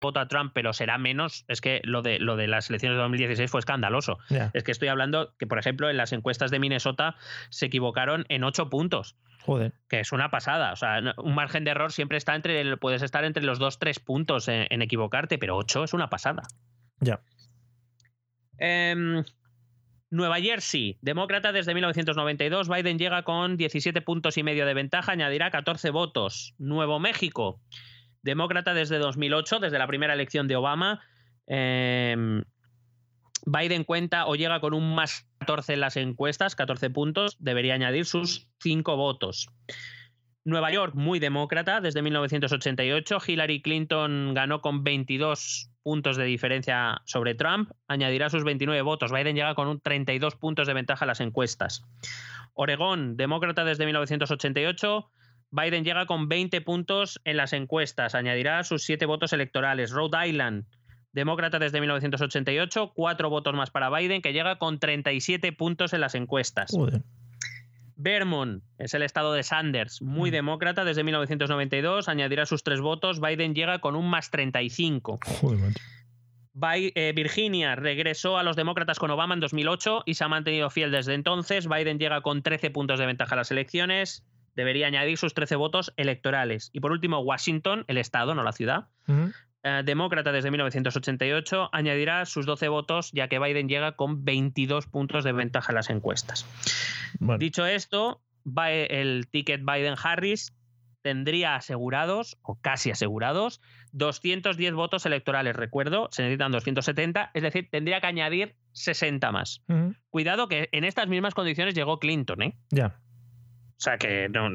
Voto a Trump, pero será menos. Es que lo de, lo de las elecciones de 2016 fue escandaloso. Es que estoy hablando que, por ejemplo, en las encuestas de Minnesota se equivocaron en ocho puntos. Joder. Que es una pasada. O sea, un margen de error siempre está entre. el- puedes estar entre los dos, tres puntos en, en equivocarte, pero ocho es una pasada. Ya. Em, Nueva Jersey, demócrata desde 1992. Biden llega con 17 puntos y medio de ventaja, añadirá 14 votos. Nuevo México, demócrata desde 2008, desde la primera elección de Obama. Em, Biden cuenta o llega con un más 14 en las encuestas, 14 puntos, debería añadir sus 5 votos. Nueva York, muy demócrata desde 1988. Hillary Clinton ganó con 22 puntos de diferencia sobre Trump, añadirá sus 29 votos. Biden llega con un 32 puntos de ventaja en las encuestas. Oregón, demócrata desde 1988. Biden llega con 20 puntos en las encuestas, añadirá sus 7 votos electorales. Rhode Island, demócrata desde 1988, 4 votos más para Biden, que llega con 37 puntos en las encuestas. Joder. Vermont es el estado de Sanders, muy demócrata desde 1992, añadirá sus 3 votos. Biden llega con un más 35. Joder. Bi- eh, Virginia regresó a los demócratas con Obama en 2008 y se ha mantenido fiel desde entonces. Biden llega con 13 puntos de ventaja a las elecciones. Debería añadir sus 13 votos electorales. Y por último, Washington, el estado, no la ciudad. Eh, demócrata desde 1988, añadirá sus 12 votos, ya que Biden llega con 22 puntos de ventaja en las encuestas. Dicho esto, va el ticket Biden-Harris tendría asegurados, o casi asegurados, 210 votos electorales. Recuerdo, se necesitan 270, es decir, tendría que añadir 60 más. Cuidado que en estas mismas condiciones llegó Clinton, ¿eh? Ya. O sea que no,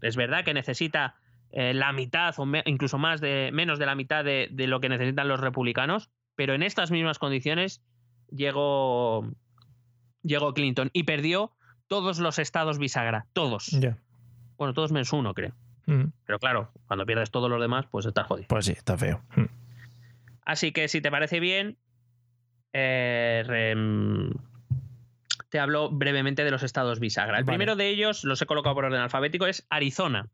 es verdad que necesita eh, la mitad o me- incluso más de menos de la mitad de, de lo que necesitan los republicanos, pero en estas mismas condiciones llegó, llegó Clinton y perdió todos los estados bisagra, todos. Bueno, todos menos uno, creo. Mm. Pero claro, cuando pierdes todos los demás, pues estás jodido. Pues sí, está feo. Mm. Así que si te parece bien, eh, te hablo brevemente de los estados bisagra. El Vale. primero de ellos, los he colocado por orden alfabético, es Arizona.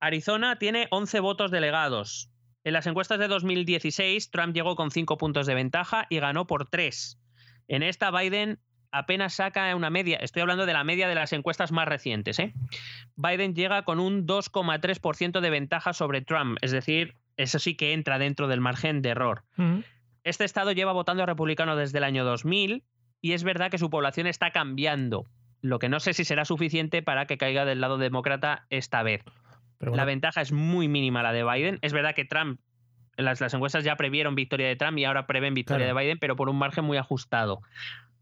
Arizona tiene 11 votos delegados. En las encuestas de 2016, Trump llegó con 5 puntos de ventaja y ganó por 3. En esta, Biden apenas saca una media, estoy hablando de la media de las encuestas más recientes. ¿eh? Biden llega con un 2,3% de ventaja sobre Trump, es decir, eso sí que entra dentro del margen de error. Este estado lleva votando a republicano desde el año 2000 y es verdad que su población está cambiando, lo que no sé si será suficiente para que caiga del lado demócrata esta vez. Pero La ventaja es muy mínima la de Biden. Es verdad que Trump, las, las encuestas ya previeron victoria de Trump y ahora prevén victoria Claro. de Biden, pero por un margen muy ajustado.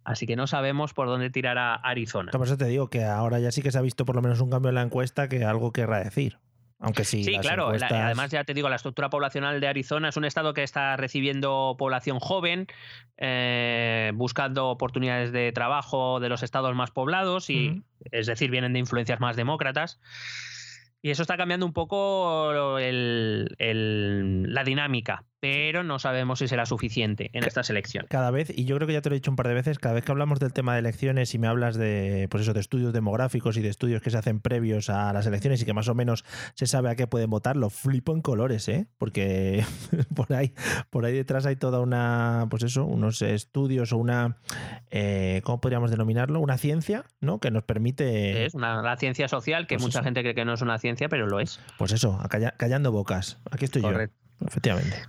Así que no sabemos por dónde tirará Arizona. por eso te digo que ahora ya sí que se ha visto por lo menos un cambio en la encuesta que algo querrá decir. Aunque sí. Claro. la- además, ya te digo, la estructura poblacional de Arizona es un estado que está recibiendo población joven, eh, buscando oportunidades de trabajo de los estados más poblados, y es decir, vienen de influencias más demócratas. Y eso está cambiando un poco el- el- la dinámica, pero no sabemos si será suficiente en estas elecciones. Cada vez, y yo creo que ya te lo he dicho un par de veces, cada vez que hablamos del tema de elecciones y me hablas de, pues eso, de estudios demográficos y de estudios que se hacen previos a las elecciones y que más o menos se sabe a qué pueden votar, lo flipo en colores, ¿eh? Porque [laughs] por ahí, por ahí detrás hay toda una, pues eso, unos estudios o una, eh, ¿cómo podríamos denominarlo? Una ciencia, ¿no? Que nos permite, Es una, la ciencia social que Pues mucha eso. gente cree que no es una ciencia, pero lo es. pues eso, callando bocas. Aquí estoy Correcto. yo. Efectivamente.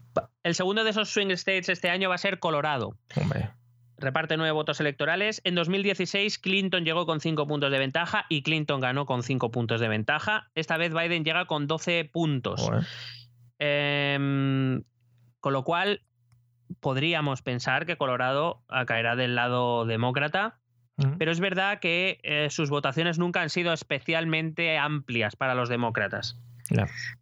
El segundo de esos swing states este año va a ser Colorado. Hombre. reparte nueve votos electorales. En 2016 Clinton llegó con cinco puntos de ventaja y Clinton ganó con cinco puntos de ventaja. Esta vez Biden llega con 12 puntos. Em, con lo cual podríamos pensar que Colorado caerá del lado demócrata. Pero es verdad que eh, sus votaciones nunca han sido especialmente amplias para los demócratas.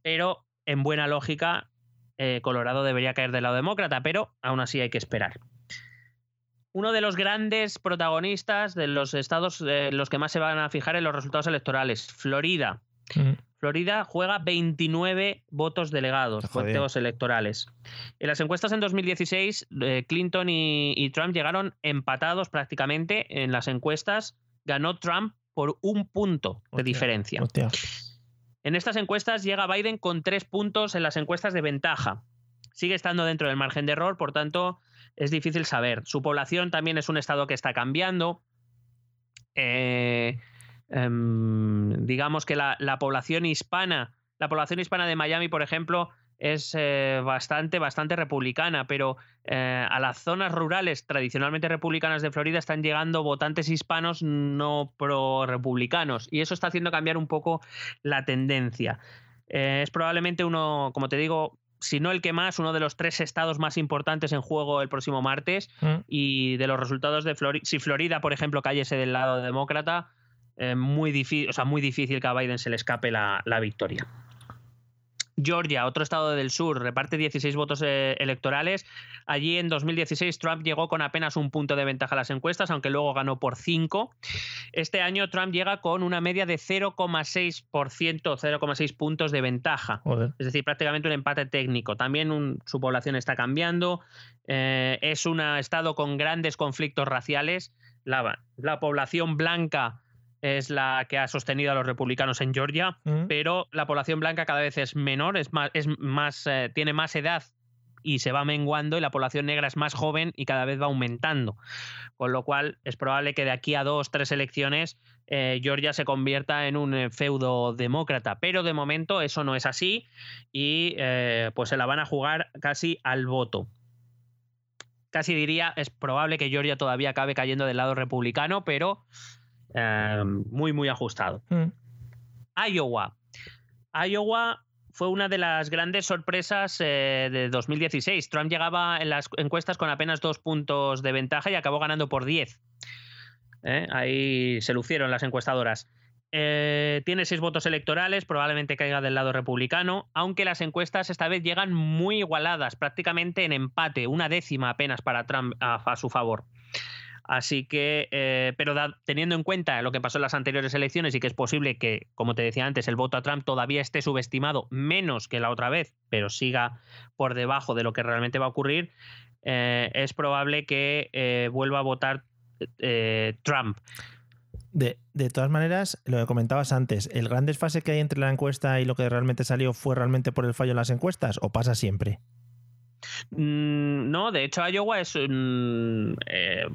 Pero en buena lógica, eh, Colorado debería caer del lado demócrata, pero aún así hay que esperar. Uno de los grandes protagonistas de los estados eh, los que más se van a fijar en los resultados electorales, Florida. Ujú. Florida juega 29 votos delegados, Joder. votos electorales. En las encuestas en 2016, eh, Clinton y, y Trump llegaron empatados prácticamente en las encuestas. Ganó Trump por un punto de Hostia, diferencia. Hostia. En estas encuestas llega Biden con tres puntos en las encuestas de ventaja. Sigue estando dentro del margen de error, por tanto, es difícil saber. Su población también es un estado que está cambiando. Eh, em, digamos que la, la población hispana, la población hispana de Miami, por ejemplo, es eh, bastante, bastante republicana, pero eh, a las zonas rurales tradicionalmente republicanas de Florida están llegando votantes hispanos no pro-republicanos y eso está haciendo cambiar un poco la tendencia. Eh, es probablemente uno, como te digo, si no el que más, uno de los tres estados más importantes en juego el próximo martes Mm. y de los resultados de Florida, si Florida, por ejemplo, cayese del lado demócrata, eh, muy, difícil, o sea, muy difícil que a Biden se le escape la, la victoria. Georgia, otro estado del sur, reparte 16 votos eh, electorales. Allí en 2016 Trump llegó con apenas un punto de ventaja a las encuestas, aunque luego ganó por 5. Este año Trump llega con una media de 0,6%, 0,6 puntos de ventaja. Joder. Es decir, prácticamente un empate técnico. También un- su población está cambiando. Eh, es un estado con grandes conflictos raciales. La, la población blanca es la que ha sostenido a los republicanos en Georgia, Mm. pero la población blanca cada vez es menor, es más, es más, eh, tiene más edad y se va menguando y la población negra es más joven y cada vez va aumentando. Con lo cual es probable que de aquí a dos, tres elecciones eh, Georgia se convierta en un eh, feudo demócrata. Pero de momento eso no es así y eh, pues se la van a jugar casi al voto. Casi diría, es probable que Georgia todavía acabe cayendo del lado republicano, pero eh, muy, muy ajustado. Mm. Iowa. Iowa fue una de las grandes sorpresas eh, de 2016. Trump llegaba en las encuestas con apenas dos puntos de ventaja y acabó ganando por 10. ¿eh? Ahí se lucieron las encuestadoras. Eh, tiene seis votos electorales, probablemente caiga del lado republicano, aunque las encuestas esta vez llegan muy igualadas, prácticamente en empate, una décima apenas para Trump a, a su favor. Así que, eh, pero teniendo en cuenta lo que pasó en las anteriores elecciones y que es posible que, como te decía antes, el voto a Trump todavía esté subestimado menos que la otra vez, pero siga por debajo de lo que realmente va a ocurrir, eh, es probable que eh, vuelva a votar Trump. De, de todas maneras, lo que comentabas antes, ¿el gran desfase que hay entre la encuesta y lo que realmente salió fue realmente por el fallo en las encuestas o pasa siempre? Mm, no, de hecho Iowa es un... eh,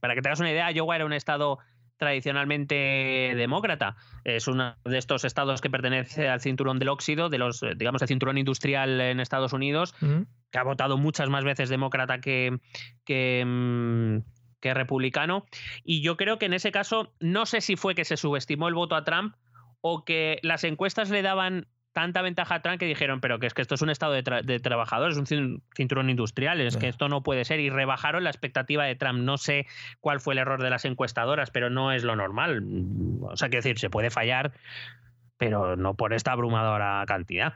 para que te hagas una idea, Iowa era un estado tradicionalmente demócrata. Es uno de estos estados que pertenece al cinturón del óxido, de los, eh, digamos, el cinturón industrial en Estados Unidos, que ha votado muchas más veces demócrata que, que, mm, que republicano. Y yo creo que en ese caso, no sé si fue que se subestimó el voto a Trump o que las encuestas le daban tanta ventaja a Trump que dijeron, pero que es que esto es un estado de, tra- de trabajadores, un cin- cinturón industrial, es que esto no puede ser. Y rebajaron la expectativa de Trump. No sé cuál fue el error de las encuestadoras, pero no es lo normal. O sea, quiero decir, se puede fallar, pero no por esta abrumadora cantidad.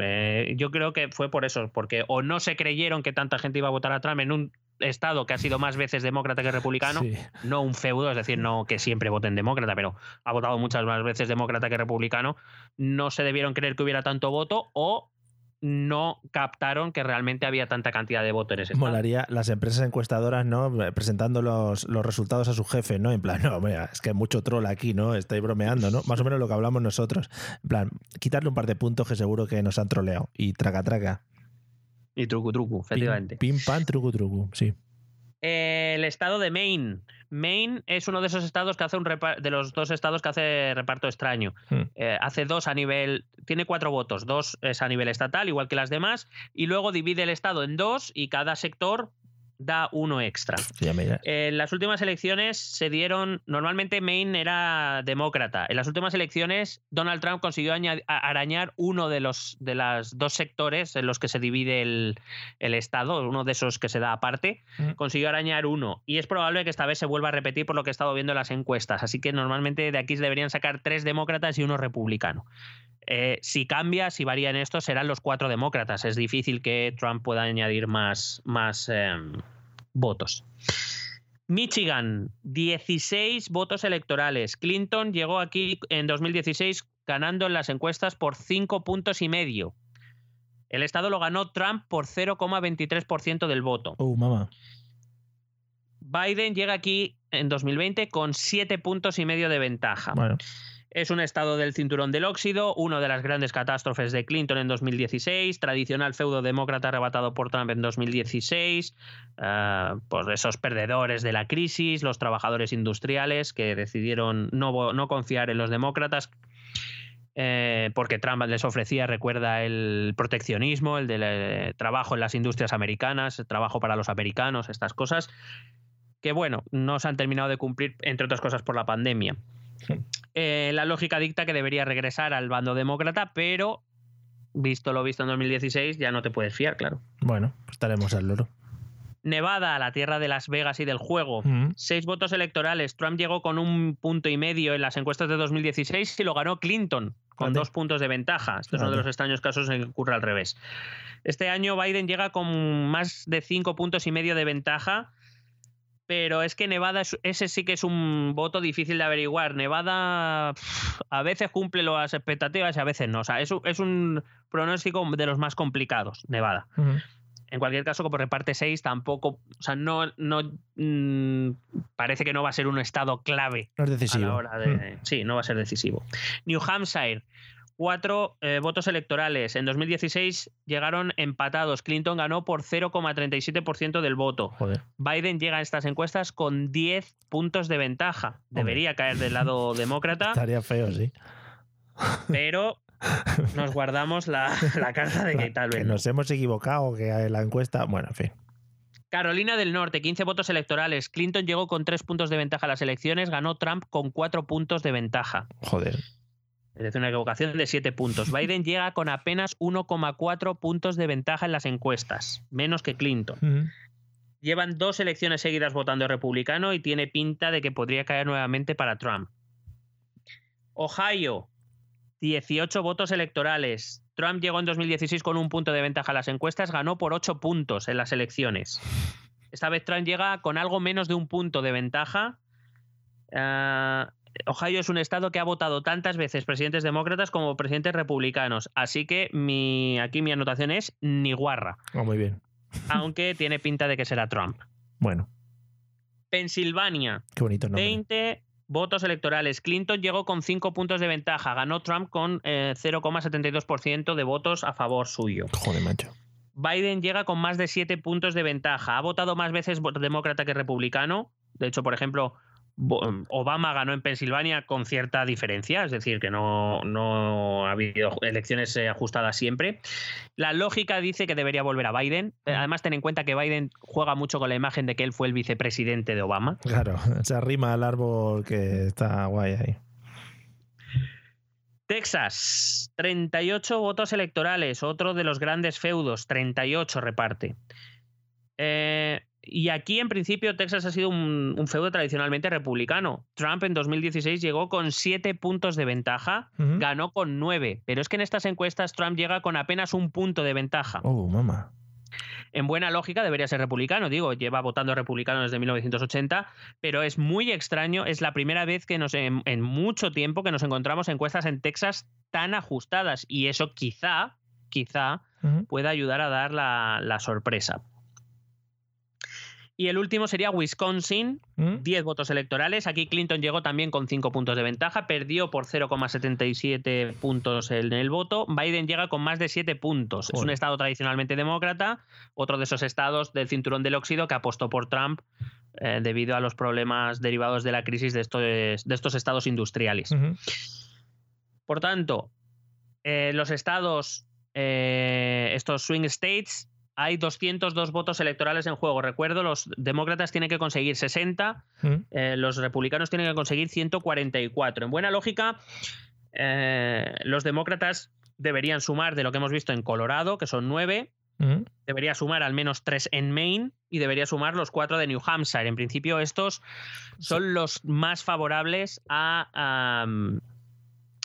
Eh, yo creo que fue por eso, porque o no se creyeron que tanta gente iba a votar a Trump en un estado que ha sido más veces demócrata que republicano, Sí. no un feudo, es decir, no que siempre voten demócrata, pero ha votado muchas más veces demócrata que republicano, no se debieron creer que hubiera tanto voto o no captaron que realmente había tanta cantidad de voto en ese estado. Molaría las empresas encuestadoras, ¿no? Presentando los, los resultados a su jefe, ¿no? En plan, no, mira, es que hay mucho troll aquí, ¿no? Estáis bromeando, ¿no? Más o menos lo que hablamos nosotros. En plan, quitarle un par de puntos que seguro que nos han troleado. Y traca, traca. Y truco, truco, efectivamente. Pim, pim, pam, truco, truco. Sí. El estado de Maine. Maine es uno de esos estados que hace un de los dos estados que hace reparto extraño. Hmm. Eh, hace dos a nivel, tiene cuatro votos, dos es a nivel estatal, igual que las demás, y luego divide el estado en dos y cada sector da uno extra. Ya me. En las últimas elecciones se dieron, normalmente Maine era demócrata. En las últimas elecciones Donald Trump consiguió arañar uno de los de las dos sectores en los que se divide el, el estado, uno de esos que se da aparte, Mm. consiguió arañar uno. Y es probable que esta vez se vuelva a repetir por lo que he estado viendo en las encuestas. Así que normalmente de aquí se deberían sacar tres demócratas y uno republicano. Eh, si cambia, si varía en esto, serán los cuatro demócratas. Es difícil que Trump pueda añadir más, más em, votos. Michigan, 16 votos electorales. Clinton llegó aquí en 2016 ganando en las encuestas por 5 puntos y medio. El estado lo ganó Trump por 0,23% del voto. Uh, mamá. Biden llega aquí en 2020 con 7 puntos y medio de ventaja. Bueno. Es un estado del cinturón del óxido, una de las grandes catástrofes de Clinton en 2016, tradicional feudo demócrata arrebatado por Trump en 2016, eh, por esos perdedores de la crisis, los trabajadores industriales que decidieron no, no confiar en los demócratas. eh, porque Trump les ofrecía, recuerda, el proteccionismo, el del eh, trabajo en las industrias americanas, el trabajo para los americanos, estas cosas, que bueno, no se han terminado de cumplir, entre otras cosas, por la pandemia. Eh, la lógica dicta que debería regresar al bando demócrata, pero visto lo visto en 2016, ya no te puedes fiar, claro. Bueno, pues estaremos al loro. Nevada, la tierra de Las Vegas y del juego. Mm. Seis votos electorales. Trump llegó con un punto y medio en las encuestas de 2016 y lo ganó Clinton con dos puntos de ventaja. Este es uno de los extraños casos en que ocurre al revés. Este año Biden llega con más de cinco puntos y medio de ventaja. Pero es que Nevada, es- ese sí que es un voto difícil de averiguar. Nevada pff, a veces cumple las expectativas y a veces no. O sea, es, un- es un pronóstico de los más complicados, Nevada. En cualquier caso, como reparte 6, tampoco. O sea, no. no mm, parece que no va a ser un estado clave No es a decisivo. la hora de. Sí, no va a ser decisivo. New Hampshire. Cuatro eh, votos electorales. En 2016 llegaron empatados. Clinton ganó por 0,37% del voto. Joder. Biden llega a estas encuestas con 10 puntos de ventaja. Debería caer del lado [laughs] demócrata, Estaría feo, sí. pero nos guardamos la, [laughs] la carta de que tal Que vez. nos hemos equivocado, que la encuesta. Bueno, en fin. Carolina del Norte, 15 votos electorales. Clinton llegó con 3 puntos de ventaja a las elecciones, ganó Trump con 4 puntos de ventaja. Joder. Es decir, una equivocación de 7 puntos. [laughs] Biden llega con apenas 1,4 puntos de ventaja en las encuestas, menos que Clinton. Llevan dos elecciones seguidas votando republicano y tiene pinta de que podría caer nuevamente para Trump. Ohio, 18 votos electorales. Trump llegó en 2016 con un punto de ventaja a las encuestas, ganó por 8 puntos en las elecciones. Esta vez Trump llega con algo menos de un punto de ventaja. Ah, Ohio es un estado que ha votado tantas veces presidentes demócratas como presidentes republicanos. Así que mi, aquí mi anotación es ni guarra, Oh, muy bien. aunque [laughs] tiene pinta de que será Trump. Bueno, Pensilvania, qué bonito nombre. 20 votos electorales. Clinton llegó con 5 puntos de ventaja. Ganó Trump con eh, 0,72% de votos a favor suyo. Joder, macho. Biden llega con más de 7 puntos de ventaja. Ha votado más veces demócrata que republicano. De hecho, por ejemplo, Obama ganó en Pensilvania con cierta diferencia, es decir, que no, no ha habido elecciones eh, ajustadas siempre. La lógica dice que debería volver a Biden. Eh, Además, ten en cuenta que Biden juega mucho con la imagen de que él fue el vicepresidente de Obama. Claro, [laughs] se arrima al árbol que está guay ahí. Texas, 38 votos electorales, otro de los grandes feudos, 38 reparte. Eh, y aquí, en principio, Texas ha sido un, un feudo tradicionalmente republicano. Trump en 2016 llegó con 7 puntos de ventaja, ganó con 9. Pero es que en estas encuestas Trump llega con apenas un punto de ventaja. Oh, mamá. En buena lógica debería ser republicano, digo, lleva votando republicano desde 1980, pero es muy extraño, es la primera vez que nos en, en mucho tiempo que nos encontramos encuestas en Texas tan ajustadas y eso quizá, quizá pueda ayudar a dar la, la sorpresa. Y el último sería Wisconsin, ¿Mm? 10 votos electorales. Aquí Clinton llegó también con 5 puntos de ventaja, perdió por 0,77 puntos en el voto. Biden llega con más de 7 puntos. Es un estado tradicionalmente demócrata, otro de esos estados del cinturón del óxido que apostó por Trump eh, debido a los problemas derivados de la crisis de estos, de estos estados industriales. Por tanto, eh, los estados, eh, estos swing states, hay 202 votos electorales en juego. Recuerdo, los demócratas tienen que conseguir 60, Mm. eh, los republicanos tienen que conseguir 144. En buena lógica, eh, los demócratas deberían sumar de lo que hemos visto en Colorado, que son 9, Ujú. debería sumar al menos 3 en Maine y debería sumar los 4 de New Hampshire. En principio, estos son los más favorables a,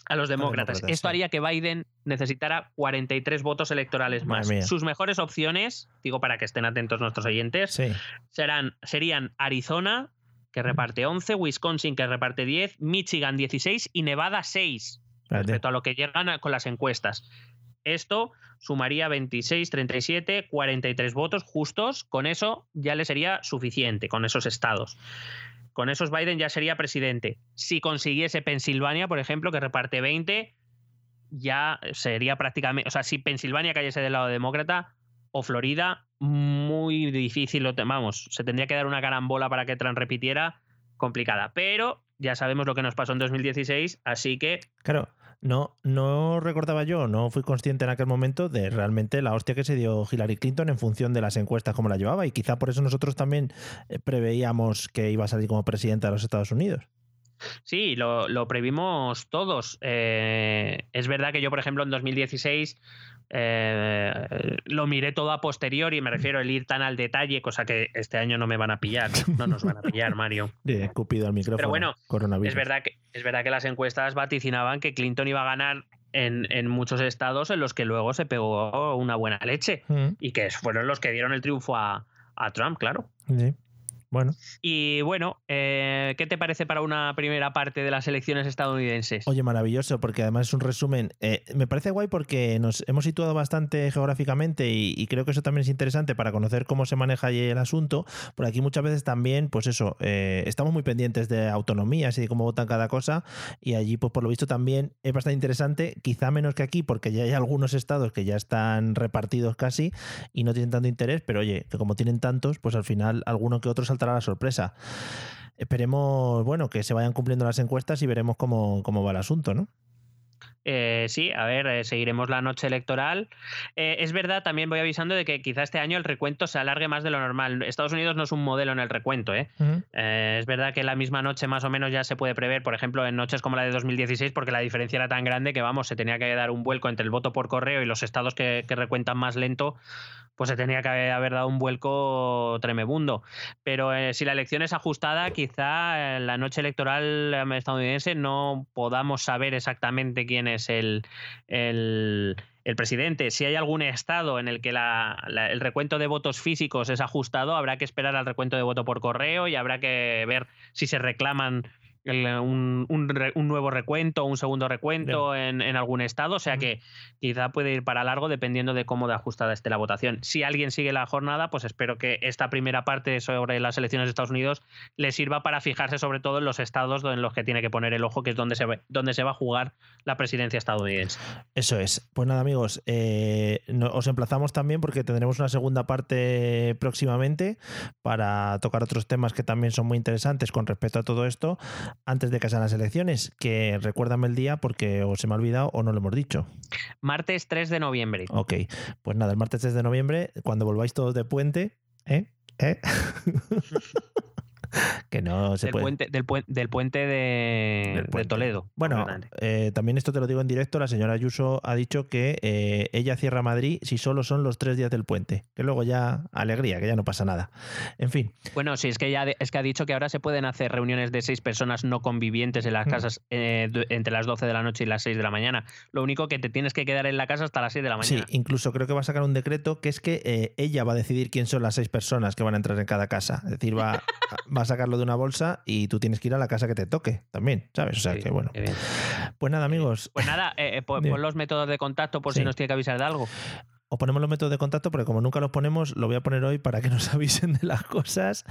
a los demócratas. demócratas, Esto sí. haría que Biden necesitara 43 votos electorales más. Sus mejores opciones, digo para que estén atentos nuestros oyentes, Sí. serán, serían Arizona, que reparte 11, Wisconsin, que reparte 10, Michigan 16 y Nevada 6, Espérate. respecto a lo que llegan a- con las encuestas. Esto sumaría 26, 37, 43 votos justos. Con eso ya le sería suficiente, con esos estados. Con esos Biden ya sería presidente. Si consiguiese Pensilvania, por ejemplo, que reparte 20, ya sería prácticamente. O sea, si Pensilvania cayese del lado demócrata o Florida, muy difícil. lo te- Vamos, se tendría que dar una carambola para que Trump repitiera, complicada. Pero ya sabemos lo que nos pasó en 2016, así que Claro, no, no recordaba yo, no fui consciente en aquel momento de realmente la hostia que se dio Hillary Clinton en función de las encuestas como la llevaba y quizá por eso nosotros también eh, preveíamos que iba a salir como presidenta de los Estados Unidos. Sí, lo, lo previmos todos. Eh, es verdad que yo, por ejemplo, en 2016 eh, lo miré todo a posteriori, me refiero el ir tan al detalle, cosa que este año no me van a pillar. No nos van a pillar, Mario. [laughs] He escupido al micrófono. Pero bueno, coronavirus. Es verdad, que, es verdad que las encuestas vaticinaban que Clinton iba a ganar en, en muchos estados en los que luego se pegó una buena leche Mm, y que fueron los que dieron el triunfo a, a Trump, claro. sí. Bueno. Y bueno, eh, ¿qué te parece para una primera parte de las elecciones estadounidenses? Oye, maravilloso, porque además es un resumen. eh, me parece guay porque nos hemos situado bastante geográficamente y, y creo que eso también es interesante para conocer cómo se maneja allí el asunto. Por aquí muchas veces también, pues eso, eh, estamos muy pendientes de autonomías y de cómo votan cada cosa. Y allí, pues por lo visto, también es bastante interesante, quizá menos que aquí, porque ya hay algunos estados que ya están repartidos casi y no tienen tanto interés, pero oye, que como tienen tantos, pues al final alguno que otro la sorpresa. Esperemos, bueno, que se vayan cumpliendo las encuestas y veremos cómo, cómo va el asunto, ¿no? Eh, sí, a ver, eh, seguiremos la noche electoral. Eh, es verdad, también voy avisando de que quizá este año el recuento se alargue más de lo normal. Estados Unidos no es un modelo en el recuento. ¿eh? Eh, es verdad que la misma noche más o menos ya se puede prever, por ejemplo, en noches como la de 2016, porque la diferencia era tan grande que, vamos, se tenía que dar un vuelco entre el voto por correo y los estados que, que recuentan más lento, pues se tenía que haber dado un vuelco tremebundo. Pero eh, si la elección es ajustada, quizá en la noche electoral estadounidense no podamos saber exactamente quién es el, el, el presidente. Si hay algún estado en el que la- el recuento de votos físicos es ajustado, habrá que esperar al recuento de voto por correo y habrá que ver si se reclaman un, un re- un nuevo recuento o un segundo recuento en, en algún estado. O sea que quizá puede ir para largo dependiendo de cómo de ajustada esté la votación. Si alguien sigue la jornada, pues espero que esta primera parte sobre las elecciones de Estados Unidos le sirva para fijarse sobre todo en los estados en los que tiene que poner el ojo, que es donde se, va- donde se va a jugar la presidencia estadounidense. Eso es. Pues nada, amigos, eh, no- os emplazamos también porque tendremos una segunda parte próximamente para tocar otros temas que también son muy interesantes con respecto a todo esto antes de que sean las elecciones. Que recuérdame el día porque o se me ha olvidado o no lo hemos dicho. Martes 3 de noviembre. Ok, pues nada, el martes 3 de noviembre, cuando volváis todos de puente, ¿eh? ¿Eh? [laughs] [laughs] que no se Del puede. puente, del, puen- del puente de, de Toledo. Bueno, eh, también esto te lo digo en directo, la señora Ayuso ha dicho que eh, ella cierra Madrid si solo son los tres días del puente, que luego ya alegría, que ya no pasa nada. En fin, Bueno, sí, es que ya de- es que ha dicho que ahora se pueden hacer reuniones de seis personas no convivientes en las Mm. casas eh, entre las 12 de la noche y las 6 de la mañana. Lo único que te tienes que quedar en la casa hasta las 6 de la sí, mañana. incluso creo que va a sacar un decreto que es que ella va a decidir quién son las seis personas que van a entrar en cada casa. Es decir, va, [laughs] va a sacarlo de una bolsa y tú tienes que ir a la casa que te toque también, ¿sabes? O sea que bueno. Pues nada, amigos. Pues nada, eh, eh, pon, Dime. pon los métodos de contacto por Sí. si nos tiene que avisar de algo. Os ponemos los métodos de contacto porque como nunca los ponemos, lo voy a poner hoy para que nos [laughs] avisen de las cosas.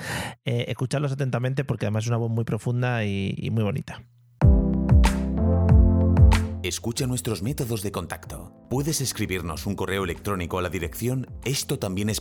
Eh, escuchadlos atentamente porque además es una voz muy profunda y, y muy bonita. Escucha nuestros métodos de contacto. Puedes escribirnos un correo electrónico a la dirección esto también es.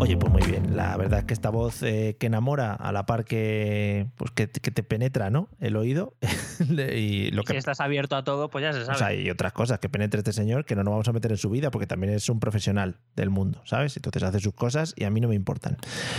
Oye, pues muy bien. La verdad es que esta voz eh, que enamora a la par que, pues que, que te penetra, ¿no? El oído. [laughs] y lo Y si que, estás abierto a todo, pues ya se sabe. o sea, y otras cosas que penetre este señor que no nos vamos a meter en su vida porque también es un profesional del mundo, ¿sabes? Entonces hace sus cosas y a mí no me importan.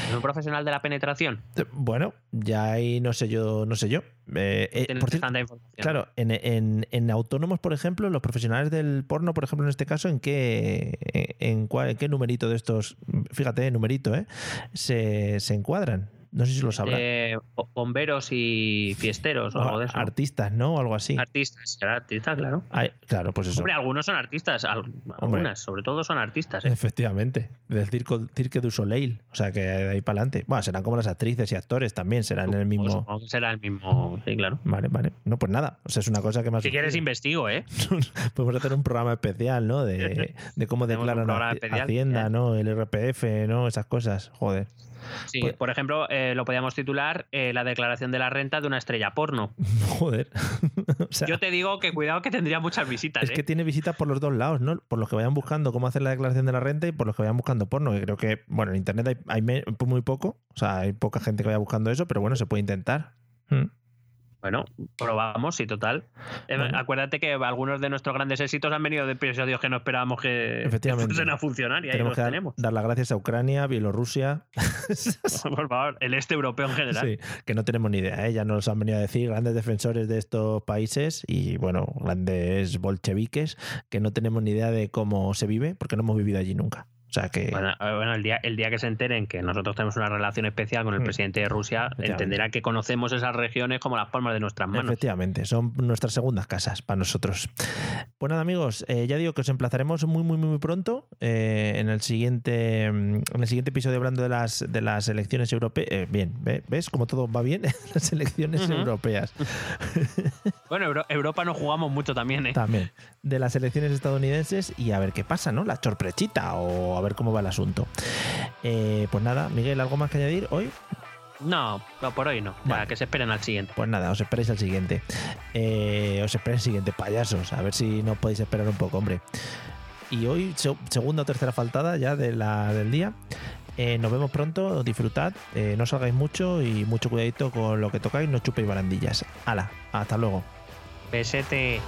¿Es un profesional de la penetración? Eh, Bueno, ya ahí no sé yo, no sé yo. Eh, eh, por cierto, información. Claro, en, en- en autónomos, por ejemplo, los profesionales del porno, por ejemplo, en este caso, ¿en qué, en, cuál- en qué numerito de estos, fíjate, numerito, ¿eh? Se, se encuadran? No sé si lo sabrán. Eh, bo- bomberos y fiesteros o O algo de eso. Artistas, ¿no? O algo así. Artistas, será artista, claro. Ay, claro, pues eso. Hombre, algunos son artistas, al- algunas, sobre todo son artistas. ¿eh? Efectivamente, del circo, Cirque du Soleil, o sea que de ahí para adelante. Bueno, serán como las actrices y actores también, serán el mismo. Supongo que será el mismo, sí, claro. Vale, vale. No, pues nada, o sea, es una cosa que más. Si quieres investigo, ¿eh? [laughs] Podemos hacer un programa especial, ¿no? De, de cómo [laughs] declaran Hacienda. ¿no? El RPF, ¿no? Esas cosas. Joder. Sí, Pues- por ejemplo, eh, lo podíamos titular eh, La declaración de la renta de una estrella porno. [laughs] Joder. [laughs] O sea, Yo te digo que cuidado que tendría muchas visitas. es ¿eh? que tiene visitas por los dos lados, ¿no? Por los que vayan buscando cómo hacer la declaración de la renta y por los que vayan buscando porno. Que creo que, bueno, en internet hay, hay muy poco, o sea, hay poca gente que vaya buscando eso, pero bueno, se puede intentar. Mm. Bueno, probamos y total. Eh, Bueno. Acuérdate que algunos de nuestros grandes éxitos han venido de episodios que no esperábamos que, fuesen a [laughs] funcionar y ahí Tenemos los que dar, tenemos. dar las gracias a Ucrania, Bielorrusia, [laughs] Por favor, el este europeo en general. sí, que no tenemos ni idea. ¿eh? Ya nos han venido a decir grandes defensores de estos países y, bueno, grandes bolcheviques que no tenemos ni idea de cómo se vive porque no hemos vivido allí nunca. O sea que. Bueno, eh, bueno, el, día, el día que se enteren que nosotros tenemos una relación especial con el Mm. presidente de Rusia, entenderá que conocemos esas regiones como las palmas de nuestras manos. Efectivamente, son nuestras segundas casas para nosotros. Pues nada, amigos, eh, ya digo que os emplazaremos muy, muy, muy pronto eh, en el siguiente mm, en el siguiente episodio hablando de las de las elecciones europeas. bien, ¿ve- ¿ves cómo todo va bien? las elecciones europeas. [laughs] Bueno, Euro- Europa nos jugamos mucho también, ¿eh? También. De las elecciones estadounidenses y a ver qué pasa, ¿no? La sorpresita o a ver cómo va el asunto. Eh, pues nada, Miguel, ¿algo más que añadir hoy? No, no, por hoy no. Para que se esperen al siguiente. Pues nada, os esperéis al siguiente. Eh, os esperéis al siguiente, payasos. A ver si no podéis esperar un poco, hombre. Y hoy, se- segunda o tercera faltada ya de la, del día. Eh, nos vemos pronto, disfrutad, eh, no salgáis mucho y mucho cuidadito con lo que tocáis, no chupéis barandillas. Hala, hasta luego. Besete.